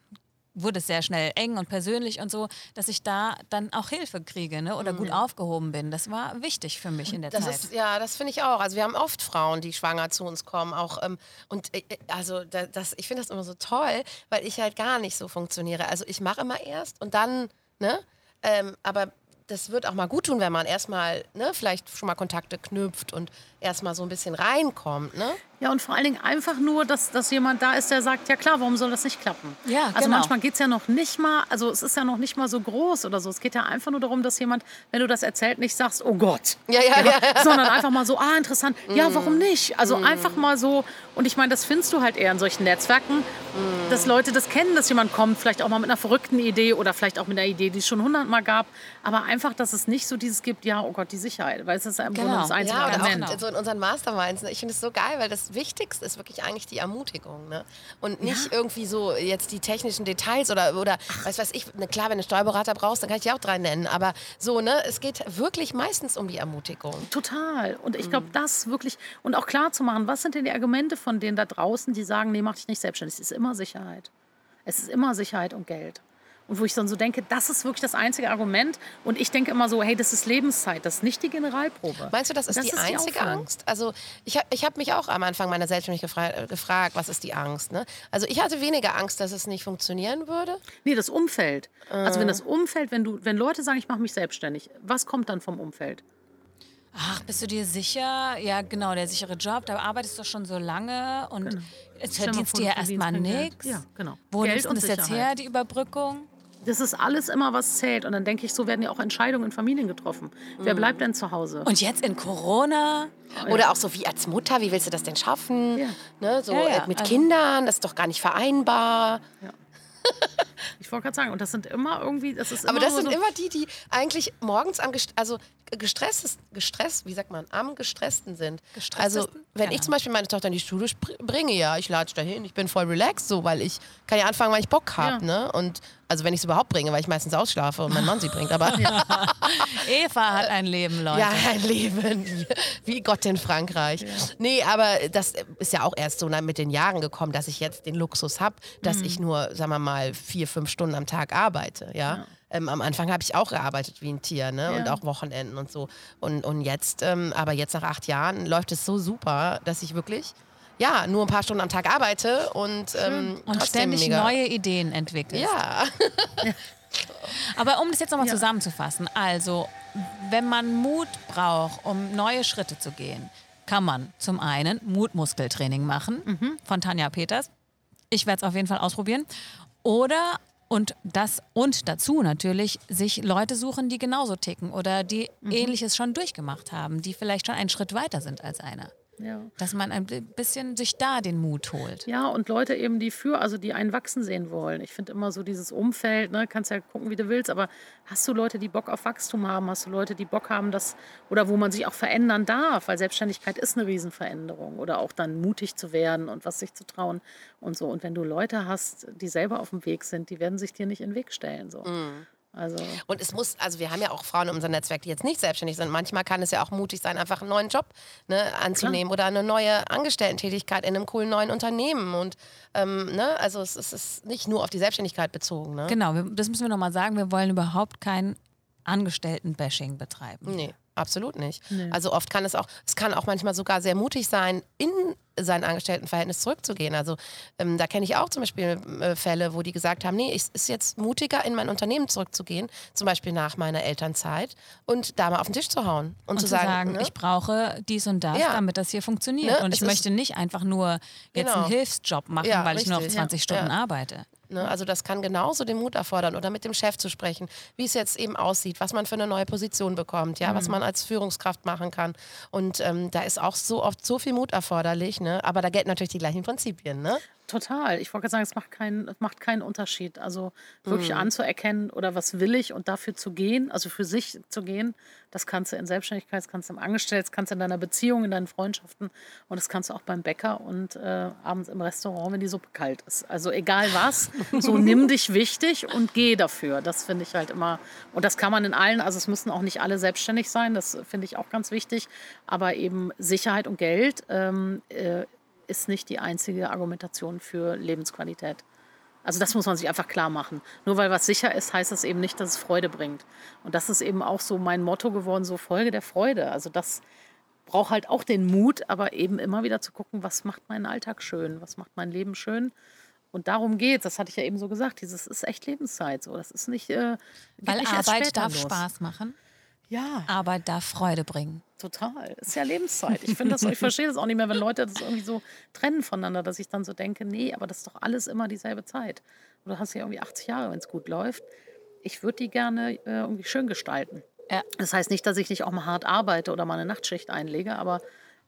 wurde es sehr schnell eng und persönlich und so, dass ich da dann auch Hilfe kriege ne? oder mhm. gut aufgehoben bin. Das war wichtig für mich in der das Zeit. Ist, ja, das finde ich auch. Also wir haben oft Frauen, die schwanger zu uns kommen. Auch, ähm, und äh, äh also das, ich finde das immer so toll, weil ich halt gar nicht so funktioniere. Also ich mache immer erst und dann, ne? Ähm, aber das wird auch mal gut tun, wenn man erstmal ne, vielleicht schon mal Kontakte knüpft und erstmal so ein bisschen reinkommt. Ne? Ja, und vor allen Dingen einfach nur, dass, dass jemand da ist, der sagt, ja klar, warum soll das nicht klappen? Ja, also genau. manchmal geht es ja noch nicht mal, also es ist ja noch nicht mal so groß oder so. Es geht ja einfach nur darum, dass jemand, wenn du das erzählt, nicht sagst, oh Gott. Ja, ja, ja. ja. Sondern einfach mal so, ah, interessant. Mm. Ja, warum nicht? Also mm. einfach mal so, und ich meine, das findest du halt eher in solchen Netzwerken, mm. dass Leute das kennen, dass jemand kommt, vielleicht auch mal mit einer verrückten Idee oder vielleicht auch mit einer Idee, die es schon hundertmal gab. Aber einfach, dass es nicht so dieses gibt, ja, oh Gott, die Sicherheit. Weil es ist im genau. Grunde das einzige ja, Argument. Auch so in unseren Masterminds. Ne? Ich finde es so geil, weil das Wichtigste ist wirklich eigentlich die Ermutigung. Ne? Und nicht ja. irgendwie so jetzt die technischen Details oder, oder was weiß ich, ne, klar, wenn du einen Steuerberater brauchst, dann kann ich dir auch drei nennen. Aber so, ne, es geht wirklich meistens um die Ermutigung. Total. Und ich glaube, mhm. das wirklich, und auch klar zu machen, was sind denn die Argumente von denen da draußen, die sagen, nee, mach dich nicht selbstständig. Es ist immer Sicherheit. Es ist immer Sicherheit und Geld. Und wo ich dann so denke, das ist wirklich das einzige Argument. Und ich denke immer so, hey, das ist Lebenszeit, das ist nicht die Generalprobe. Meinst du, das ist Das die ist die einzige Aufführung. Angst? Also ich, hab- ich habe mich auch am Anfang meiner Selbstständigkeit gefra äh, gefragt, was ist die Angst? Ne? Also ich hatte weniger Angst, dass es nicht funktionieren würde. Nee, das Umfeld. Also Äh. wenn das Umfeld, wenn du, wenn Leute sagen, ich mache mich selbstständig, was kommt dann vom Umfeld? Ach, bist du dir sicher? Ja, genau, der sichere Job, da arbeitest du schon so lange und Genau. jetzt verdienst du ja erstmal nichts. Ja, genau. Wo Geld nimmst du das jetzt her, die Überbrückung? Das ist alles immer, was zählt. Und dann denke ich, so werden ja auch Entscheidungen in Familien getroffen. Wer Mhm. bleibt denn zu Hause? Und jetzt in Corona? Oder auch so wie als Mutter, wie willst du das denn schaffen? Ja. Ne? So Ja, ja, äh, mit also- Kindern, das ist doch gar nicht vereinbar. Ich wollte gerade sagen, und das sind immer irgendwie, das ist Aber immer das nur sind so, immer die, die eigentlich morgens am gest also gestresst, gestresst, wie sagt man, am gestressten sind. Also wenn Ja. ich zum Beispiel meine Tochter in die Schule bringe, ja, ich lade dahin, ich bin voll relaxed, so, weil ich kann ja anfangen, weil ich Bock habe, ne? Und also wenn ich es überhaupt bringe, weil ich meistens ausschlafe und mein Mann sie bringt, aber ja, Eva hat ein Leben, Leute. ein Leben wie Gott in Frankreich. Nee, aber das ist ja auch erst so mit den Jahren gekommen, dass ich jetzt den Luxus habe, dass ich nur, sagen wir mal, vier, fünf Stunden am Tag arbeite, ja. Ähm, am Anfang habe ich auch gearbeitet wie ein Tier, ne? Und Ja. auch Wochenenden und so. Und, und jetzt, ähm, aber jetzt nach acht Jahren läuft es so super, dass ich wirklich, ja, nur ein paar Stunden am Tag arbeite und, ähm, Und ständig mega. neue Ideen entwickelt. Ja. Aber um das jetzt nochmal zusammenzufassen, also wenn man Mut braucht, um neue Schritte zu gehen, kann man zum einen Mutmuskeltraining machen Mhm. von Tanja Peters. Ich werde es auf jeden Fall ausprobieren. Oder und das und dazu natürlich sich Leute suchen, die genauso ticken oder die Mhm. ähnliches schon durchgemacht haben, die vielleicht schon einen Schritt weiter sind als einer. Ja. Dass man ein bisschen sich da den Mut holt. Ja, und Leute eben, die für, also die einen wachsen sehen wollen. Ich finde immer so dieses Umfeld, ne, kannst ja gucken, wie du willst, aber hast du Leute, die Bock auf Wachstum haben? Hast du Leute, die Bock haben, dass, oder wo man sich auch verändern darf? Weil Selbstständigkeit ist eine Riesenveränderung. Oder auch dann mutig zu werden und was sich zu trauen und so. Und wenn du Leute hast, die selber auf dem Weg sind, die werden sich dir nicht in den Weg stellen. So. Also, Und es muss, also wir haben ja auch Frauen in unserem Netzwerk, die jetzt nicht selbstständig sind. Manchmal kann es ja auch mutig sein, einfach einen neuen Job ne, anzunehmen oder eine neue Angestellten-Tätigkeit in einem coolen neuen Unternehmen. Und ähm, ne, also es, es ist nicht nur auf die Selbstständigkeit bezogen. Ne? Genau, das müssen wir nochmal sagen. Wir wollen überhaupt kein Angestellten-Bashing betreiben. Nee, absolut nicht. Also oft kann es auch, es kann auch manchmal sogar sehr mutig sein, in sein Angestelltenverhältnis zurückzugehen. Also ähm, da kenne ich auch zum Beispiel äh, Fälle, wo die gesagt haben, nee, es ist jetzt mutiger, in mein Unternehmen zurückzugehen, zum Beispiel nach meiner Elternzeit und da mal auf den Tisch zu hauen und, Und zu zu sagen, ne? ich brauche dies und das, Ja. damit das hier funktioniert. Ne, Und ich möchte nicht einfach nur jetzt Genau. einen Hilfsjob machen, Ja, weil ich nur auf richtig, 20 ja. Stunden arbeite. Ne? Also das kann genauso den Mut erfordern oder mit dem Chef zu sprechen, wie es jetzt eben aussieht, was man für eine neue Position bekommt, ja, Mhm. was man als Führungskraft machen kann. Und ähm, da ist auch so oft so viel Mut erforderlich, ne? aber da gelten natürlich die gleichen Prinzipien. Ne? Total. Ich wollte gerade sagen, es macht, keinen, es macht keinen Unterschied. Also wirklich anzuerkennen oder was will ich und dafür zu gehen, also für sich zu gehen, das kannst du in Selbstständigkeit, das kannst du im Angestellten, das kannst du in deiner Beziehung, in deinen Freundschaften und das kannst du auch beim Bäcker und äh, abends im Restaurant, wenn die Suppe kalt ist. Also egal was, so nimm dich wichtig und geh dafür. Das finde ich halt immer, und das kann man in allen, also es müssen auch nicht alle selbstständig sein, das finde ich auch ganz wichtig, aber eben Sicherheit und Geld ähm, äh, ist nicht die einzige Argumentation für Lebensqualität. Also das muss man sich einfach klar machen. Nur weil was sicher ist, heißt das eben nicht, dass es Freude bringt. Und das ist eben auch so mein Motto geworden, so Folge der Freude. Also das braucht halt auch den Mut, aber eben immer wieder zu gucken, was macht meinen Alltag schön, was macht mein Leben schön. Und darum geht's. Das hatte ich ja eben so gesagt. Dieses ist echt Lebenszeit. So, das ist nicht. Äh, geht Weil nicht Arbeit darf los. Spaß machen, Ja, Arbeit darf Freude bringen. Total. Ist ja Lebenszeit. Ich finde das, ich verstehe das auch nicht mehr, wenn Leute das irgendwie so trennen voneinander, dass ich dann so denke, nee, aber das ist doch alles immer dieselbe Zeit. Und du hast ja irgendwie 80 Jahre, wenn es gut läuft. Ich würde die gerne äh, irgendwie schön gestalten. Ja. Das heißt nicht, dass ich nicht auch mal hart arbeite oder mal eine Nachtschicht einlege, aber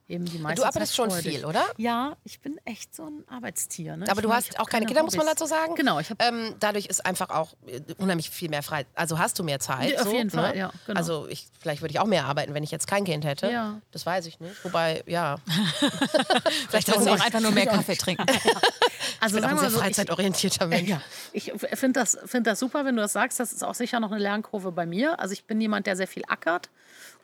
eben die meiste Du arbeitest schon freudig. viel, oder? Ja, ich bin echt so ein Arbeitstier. Ne? Aber ich du meine, hast auch keine Kinder, muss man Hobbys. dazu sagen. Genau, ich habe Ähm, dadurch ist einfach auch äh, unheimlich viel mehr frei. Also hast du mehr Zeit. Ja, auf so, jeden Fall, ne? ja, genau. Also ich, vielleicht würde ich auch mehr arbeiten, wenn ich jetzt kein Kind hätte. Ja. Das weiß ich nicht. Wobei, ja. Vielleicht willst du auch einfach nur mehr Kaffee trinken. also Ich bin auch ein sehr so, freizeitorientierter Mensch. Ja, ich finde das, find das super, wenn du das sagst. Das ist auch sicher noch eine Lernkurve bei mir. Also ich bin jemand, der sehr viel ackert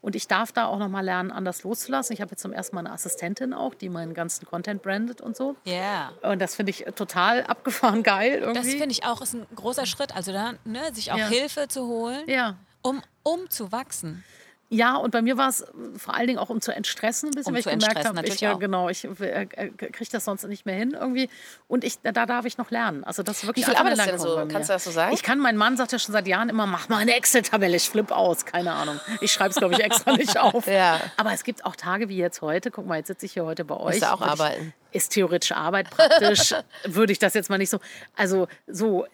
Und ich darf da auch noch mal lernen, anders loszulassen. Ich habe jetzt zum ersten Mal eine Assistentin auch, die meinen ganzen Content brandet und so. Ja. Und das finde ich total abgefahren geil irgendwie. Das finde ich auch ist ein großer Schritt. Also da, ne, sich auch Ja. Hilfe zu holen, ja. um, um zu wachsen. Ja, und bei mir war es äh, vor allen Dingen auch um zu entstressen ein bisschen, Um weil ich gemerkt habe, ich, ja, auch. genau, ich äh, äh, kriege das sonst nicht mehr hin irgendwie. Und ich, da, da darf ich noch lernen. Also das ist wirklich Wie viel du denn so? Kannst du das so sagen? Ich kann, mein Mann sagt ja schon seit Jahren immer, mach mal eine Excel-Tabelle, ich flippe aus. Keine Ahnung. Ich schreibe es, glaube ich, extra nicht auf. Ja. Aber es gibt auch Tage wie jetzt heute. Guck mal, jetzt sitze ich hier heute bei euch. Musst du auch Würde ich- arbeiten. Ist theoretische Arbeit praktisch, würde ich das jetzt mal nicht so. Also so,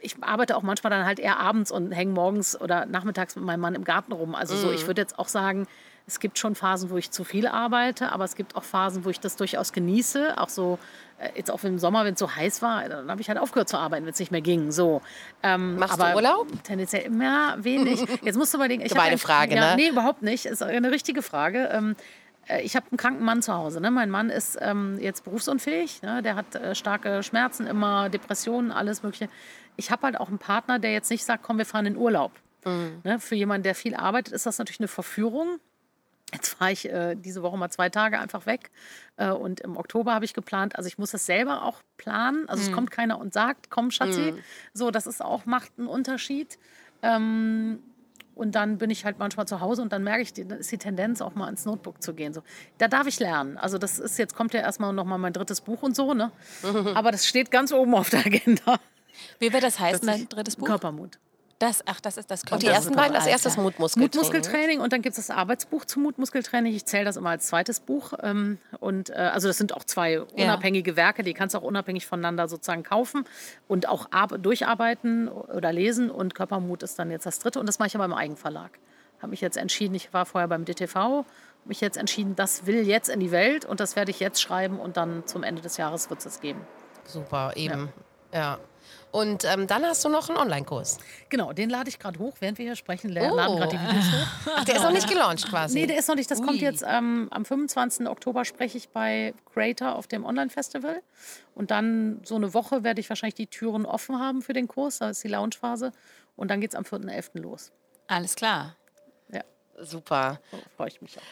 ich arbeite auch manchmal dann halt eher abends und hänge morgens oder nachmittags mit meinem Mann im Garten rum. Also so, Mhm. ich würde jetzt auch sagen, es gibt schon Phasen, wo ich zu viel arbeite, aber es gibt auch Phasen, wo ich das durchaus genieße. Auch so, äh, jetzt auch im Sommer, wenn es so heiß war, dann habe ich halt aufgehört zu arbeiten, wenn es nicht mehr ging. So. Ähm, Machst du aber Urlaub? Tendenziell immer wenig. Jetzt musst du überlegen. Ich Gemeine ein- Frage, ja, ne? Nee, überhaupt nicht. Ist eine richtige Frage. Ähm, äh, ich habe einen kranken Mann zu Hause. Ne? Mein Mann ist ähm, jetzt berufsunfähig. Ne? Der hat äh, starke Schmerzen, immer Depressionen, alles Mögliche. Ich habe halt auch einen Partner, der jetzt nicht sagt, komm, wir fahren in Urlaub. Ne? Für jemanden, der viel arbeitet, ist das natürlich eine Verführung. Jetzt fahre ich äh, diese Woche mal zwei Tage einfach weg. Äh, und im Oktober habe ich geplant, also ich muss das selber auch planen. Also es kommt keiner und sagt, komm, Schatzi. So, das ist auch, macht einen Unterschied. Ähm, und dann bin ich halt manchmal zu Hause und dann merke ich, die- dann ist die Tendenz auch mal ins Notebook zu gehen. So, da darf ich lernen. Also das ist jetzt kommt ja erstmal noch mal mein drittes Buch und so, ne? Aber das steht ganz oben auf der Agenda. Wie wird das heißen, dein drittes Buch? Körpermut. Das, ach, das ist das Und die Körper- ersten beiden, als erstes. Mutmuskeltraining. Mutmuskeltraining und dann gibt es das Arbeitsbuch zum Mutmuskeltraining. Ich zähle das immer als zweites Buch. Ähm, und äh, also das sind auch zwei unabhängige Werke, die kannst du auch unabhängig voneinander sozusagen kaufen und auch ar- durcharbeiten oder lesen. Und Körpermut ist dann jetzt das dritte und das mache ich aber im Eigenverlag. Habe mich jetzt entschieden, ich war vorher beim DTV, mich jetzt entschieden, das will jetzt in die Welt und das werde ich jetzt schreiben und dann zum Ende des Jahres wird es es geben. Super, eben. Ja. Und ähm, dann hast du noch einen Online-Kurs. Genau, den lade ich gerade hoch, während wir hier sprechen, Oh. laden gerade die Videos hoch. Ach, der ist noch nicht gelauncht quasi. Nee, der ist noch nicht. Das kommt Ui. jetzt ähm, am 25. Oktober spreche ich bei Creator auf dem Online-Festival. Und dann so eine Woche werde ich wahrscheinlich die Türen offen haben für den Kurs. Da ist die Launchphase. Und dann geht es am 4.11. los. Alles klar. Ja, Super. da freue ich mich auch.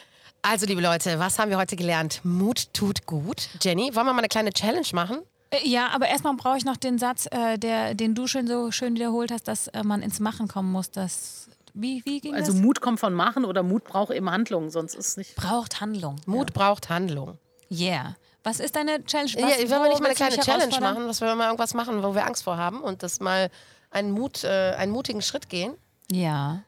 Also, liebe Leute, was haben wir heute gelernt? Mut tut gut. Jenny, wollen wir mal eine kleine Challenge machen? Äh, Ja, aber erstmal brauche ich noch den Satz, äh, der, den du schon so schön wiederholt hast, dass äh, man ins Machen kommen muss. Das, wie, wie ging Also das? Mut kommt von Machen oder Mut braucht eben Handlung, sonst ist es nicht. Braucht Handlung. Mut braucht Handlung. Yeah. Was ist deine Challenge? Was, ja, wollen wir nicht mal eine kleine Challenge machen, dass wir mal irgendwas machen, wo wir Angst vor haben und das mal einen, Mut, äh, einen mutigen Schritt gehen? Ja.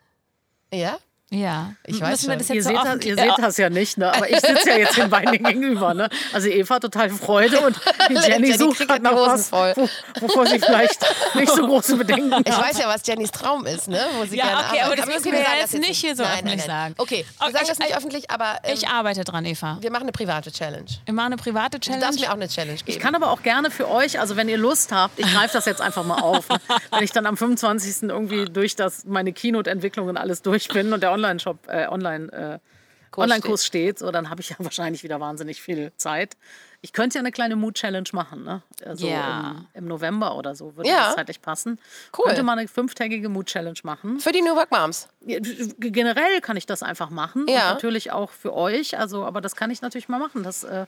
Ja? Ja. Ich weiß Müssen wir das Ihr so seht, das, ihr Ja. seht das ja nicht, ne? aber ich sitze ja jetzt den beiden gegenüber. Ne? Also Eva hat total Freude und Jenny, Jenny sucht gerade nach was, voll. wo, wovor sie vielleicht nicht so große Bedenken hat. Ich weiß ja, was Jennys Traum ist, ne? Wo sie Ja, gerne okay, aber arbeitet. das müssen wir sagen jetzt das nicht hier so nein, nein, öffentlich nein. sagen. Okay, wir Okay, sagen ich- das nicht öffentlich, aber ähm, Ich arbeite dran, Eva. wir machen eine private Challenge. Wir machen eine private Du Challenge. darfst mir auch eine Challenge geben. Ich kann aber auch gerne für euch, also wenn ihr Lust habt, ich greife das jetzt einfach mal auf. Ne? Wenn ich dann am 25. irgendwie durch das, meine Keynote-Entwicklung und alles durch bin und der Online-Shop, äh, Online, äh, Kurs Online-Kurs steht, so, dann habe ich ja wahrscheinlich wieder wahnsinnig viel Zeit. Ich könnte ja eine kleine Mood-Challenge machen, ne? Also Ja. im, im November oder so würde Ja. das zeitlich passen. Cool. Könnte mal eine fünftägige Mood-Challenge machen. Für die New Work Moms. Generell kann ich das einfach machen. Ja. Und natürlich auch für euch. Also, aber das kann ich natürlich mal machen. Das äh,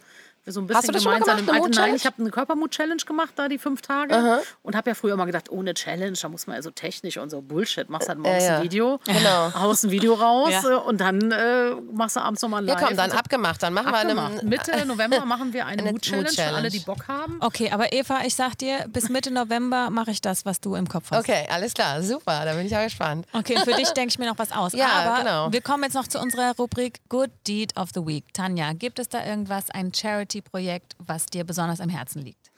so ein bisschen Hast du das schon mal gemeinsam gemacht, im Alten. Nein, ich habe eine Körpermut-Challenge gemacht, da die fünf Tage. Und habe ja früher immer gedacht, ohne Challenge, da muss man ja so technisch und so Bullshit. Machst halt morgens ja. ein Video, Genau. haust ein Video raus Ja. äh, und dann äh, machst du abends nochmal Ja, live. komm, dann so. abgemacht. Dann machen Abgemacht. wir eine. Mitte November machen wir eine, eine Mood-Challenge für alle, die Bock haben. Okay, aber Eva, ich sag dir, bis Mitte November mache ich das, was du im Kopf hast. Okay, alles klar, super. Da bin ich auch gespannt. Okay, für dich denke ich mir noch was aus. Ja, Aber genau. wir kommen jetzt noch zu unserer Rubrik Good Deed of the Week. Tanja, gibt es da irgendwas, ein Charity-Projekt, was dir besonders am Herzen liegt?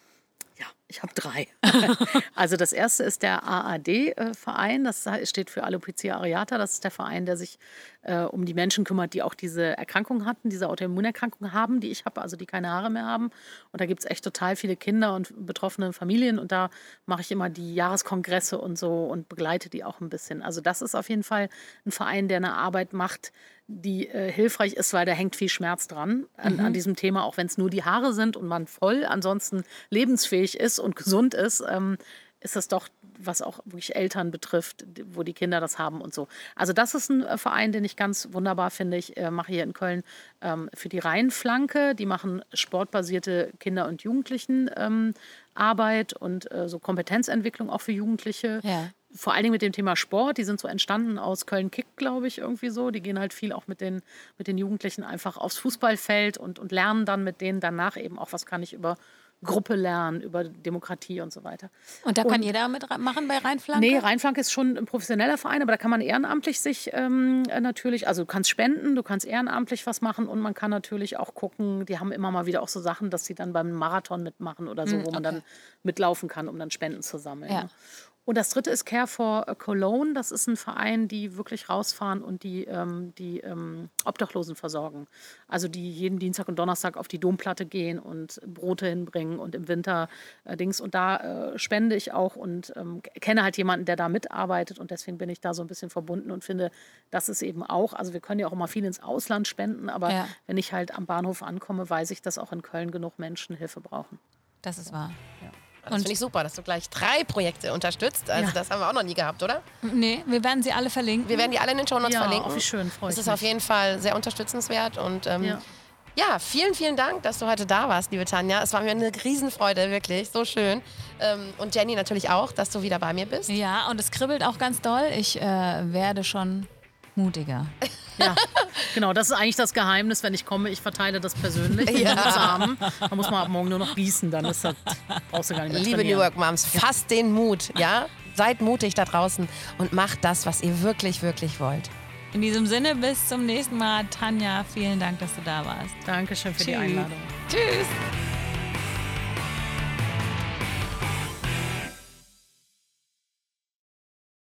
Ja, ich habe drei. also das erste ist der AAD-Verein. Das steht für Alopecia areata. Das ist der Verein, der sich äh, um die Menschen kümmert, die auch diese Erkrankung hatten, diese Autoimmunerkrankung haben, die ich habe, also die keine Haare mehr haben. Und da gibt es echt total viele Kinder und betroffene Familien. Und da mache ich immer die Jahreskongresse und so und begleite die auch ein bisschen. Also das ist auf jeden Fall ein Verein, der eine Arbeit macht, die äh, hilfreich ist, weil da hängt viel Schmerz dran an, an diesem Thema, auch wenn es nur die Haare sind und man voll ansonsten lebensfähig ist und gesund ist. Ähm, ist das doch, was auch wirklich Eltern betrifft, wo die Kinder das haben und so. Also das ist ein äh, Verein, den ich ganz wunderbar finde. Ich äh, mache hier in Köln ähm, für die Rheinflanke. Die machen sportbasierte Kinder- und Jugendlichenarbeit ähm, und äh, so Kompetenzentwicklung auch für Jugendliche. Ja. Vor allen Dingen mit dem Thema Sport. Die sind so entstanden aus Köln Kick, glaube ich, irgendwie so. Die gehen halt viel auch mit den, mit den Jugendlichen einfach aufs Fußballfeld und, und lernen dann mit denen danach eben auch, was kann ich über Gruppe lernen, über Demokratie und so weiter. Und da kann und, jeder mitmachen bei Rheinflanke? Nee, Rheinflanke ist schon ein professioneller Verein, aber da kann man ehrenamtlich sich ähm, natürlich, also du kannst spenden, du kannst ehrenamtlich was machen und man kann natürlich auch gucken, die haben immer mal wieder auch so Sachen, dass sie dann beim Marathon mitmachen oder so, mm, wo man dann mitlaufen kann, um dann Spenden zu sammeln. Ja. Und das dritte ist Care for Cologne. Das ist ein Verein, die wirklich rausfahren und die, ähm, die ähm, Obdachlosen versorgen. Also die jeden Dienstag und Donnerstag auf die Domplatte gehen und Brote hinbringen und im Winter äh, Dings. Und da äh, spende ich auch und ähm, kenne halt jemanden, der da mitarbeitet. Und deswegen bin ich da so ein bisschen verbunden und finde, das ist eben auch, also wir können ja auch mal viel ins Ausland spenden, aber ja. wenn ich halt am Bahnhof ankomme, weiß ich, dass auch in Köln genug Menschen Hilfe brauchen. Das ist wahr. Ja. Das finde ich super, dass du gleich drei Projekte unterstützt. Also ja. das haben wir auch noch nie gehabt, oder? Nee, wir werden sie alle verlinken. Wir werden die alle in den Show Notes ja, verlinken. Oh, wie schön, freue Das ist mich. auf jeden Fall sehr unterstützenswert und ähm, ja. ja. vielen, vielen Dank, dass du heute da warst, liebe Tanja. Es war mir eine Riesenfreude, wirklich, so schön. Ähm, und Jenny natürlich auch, dass du wieder bei mir bist. Ja, und es kribbelt auch ganz doll. Ich äh, werde schon mutiger. Ja, genau, das ist eigentlich das Geheimnis, wenn ich komme, ich verteile das persönlich. Ja. Samen. Da muss man ab morgen nur noch gießen, dann ist das, brauchst du gar nicht mehr Liebe New York Moms, fasst den Mut, ja? Seid mutig da draußen und macht das, was ihr wirklich, wirklich wollt. In diesem Sinne, bis zum nächsten Mal. Tanja, vielen Dank, dass du da warst. Dankeschön für Tschüss. die Einladung. Tschüss.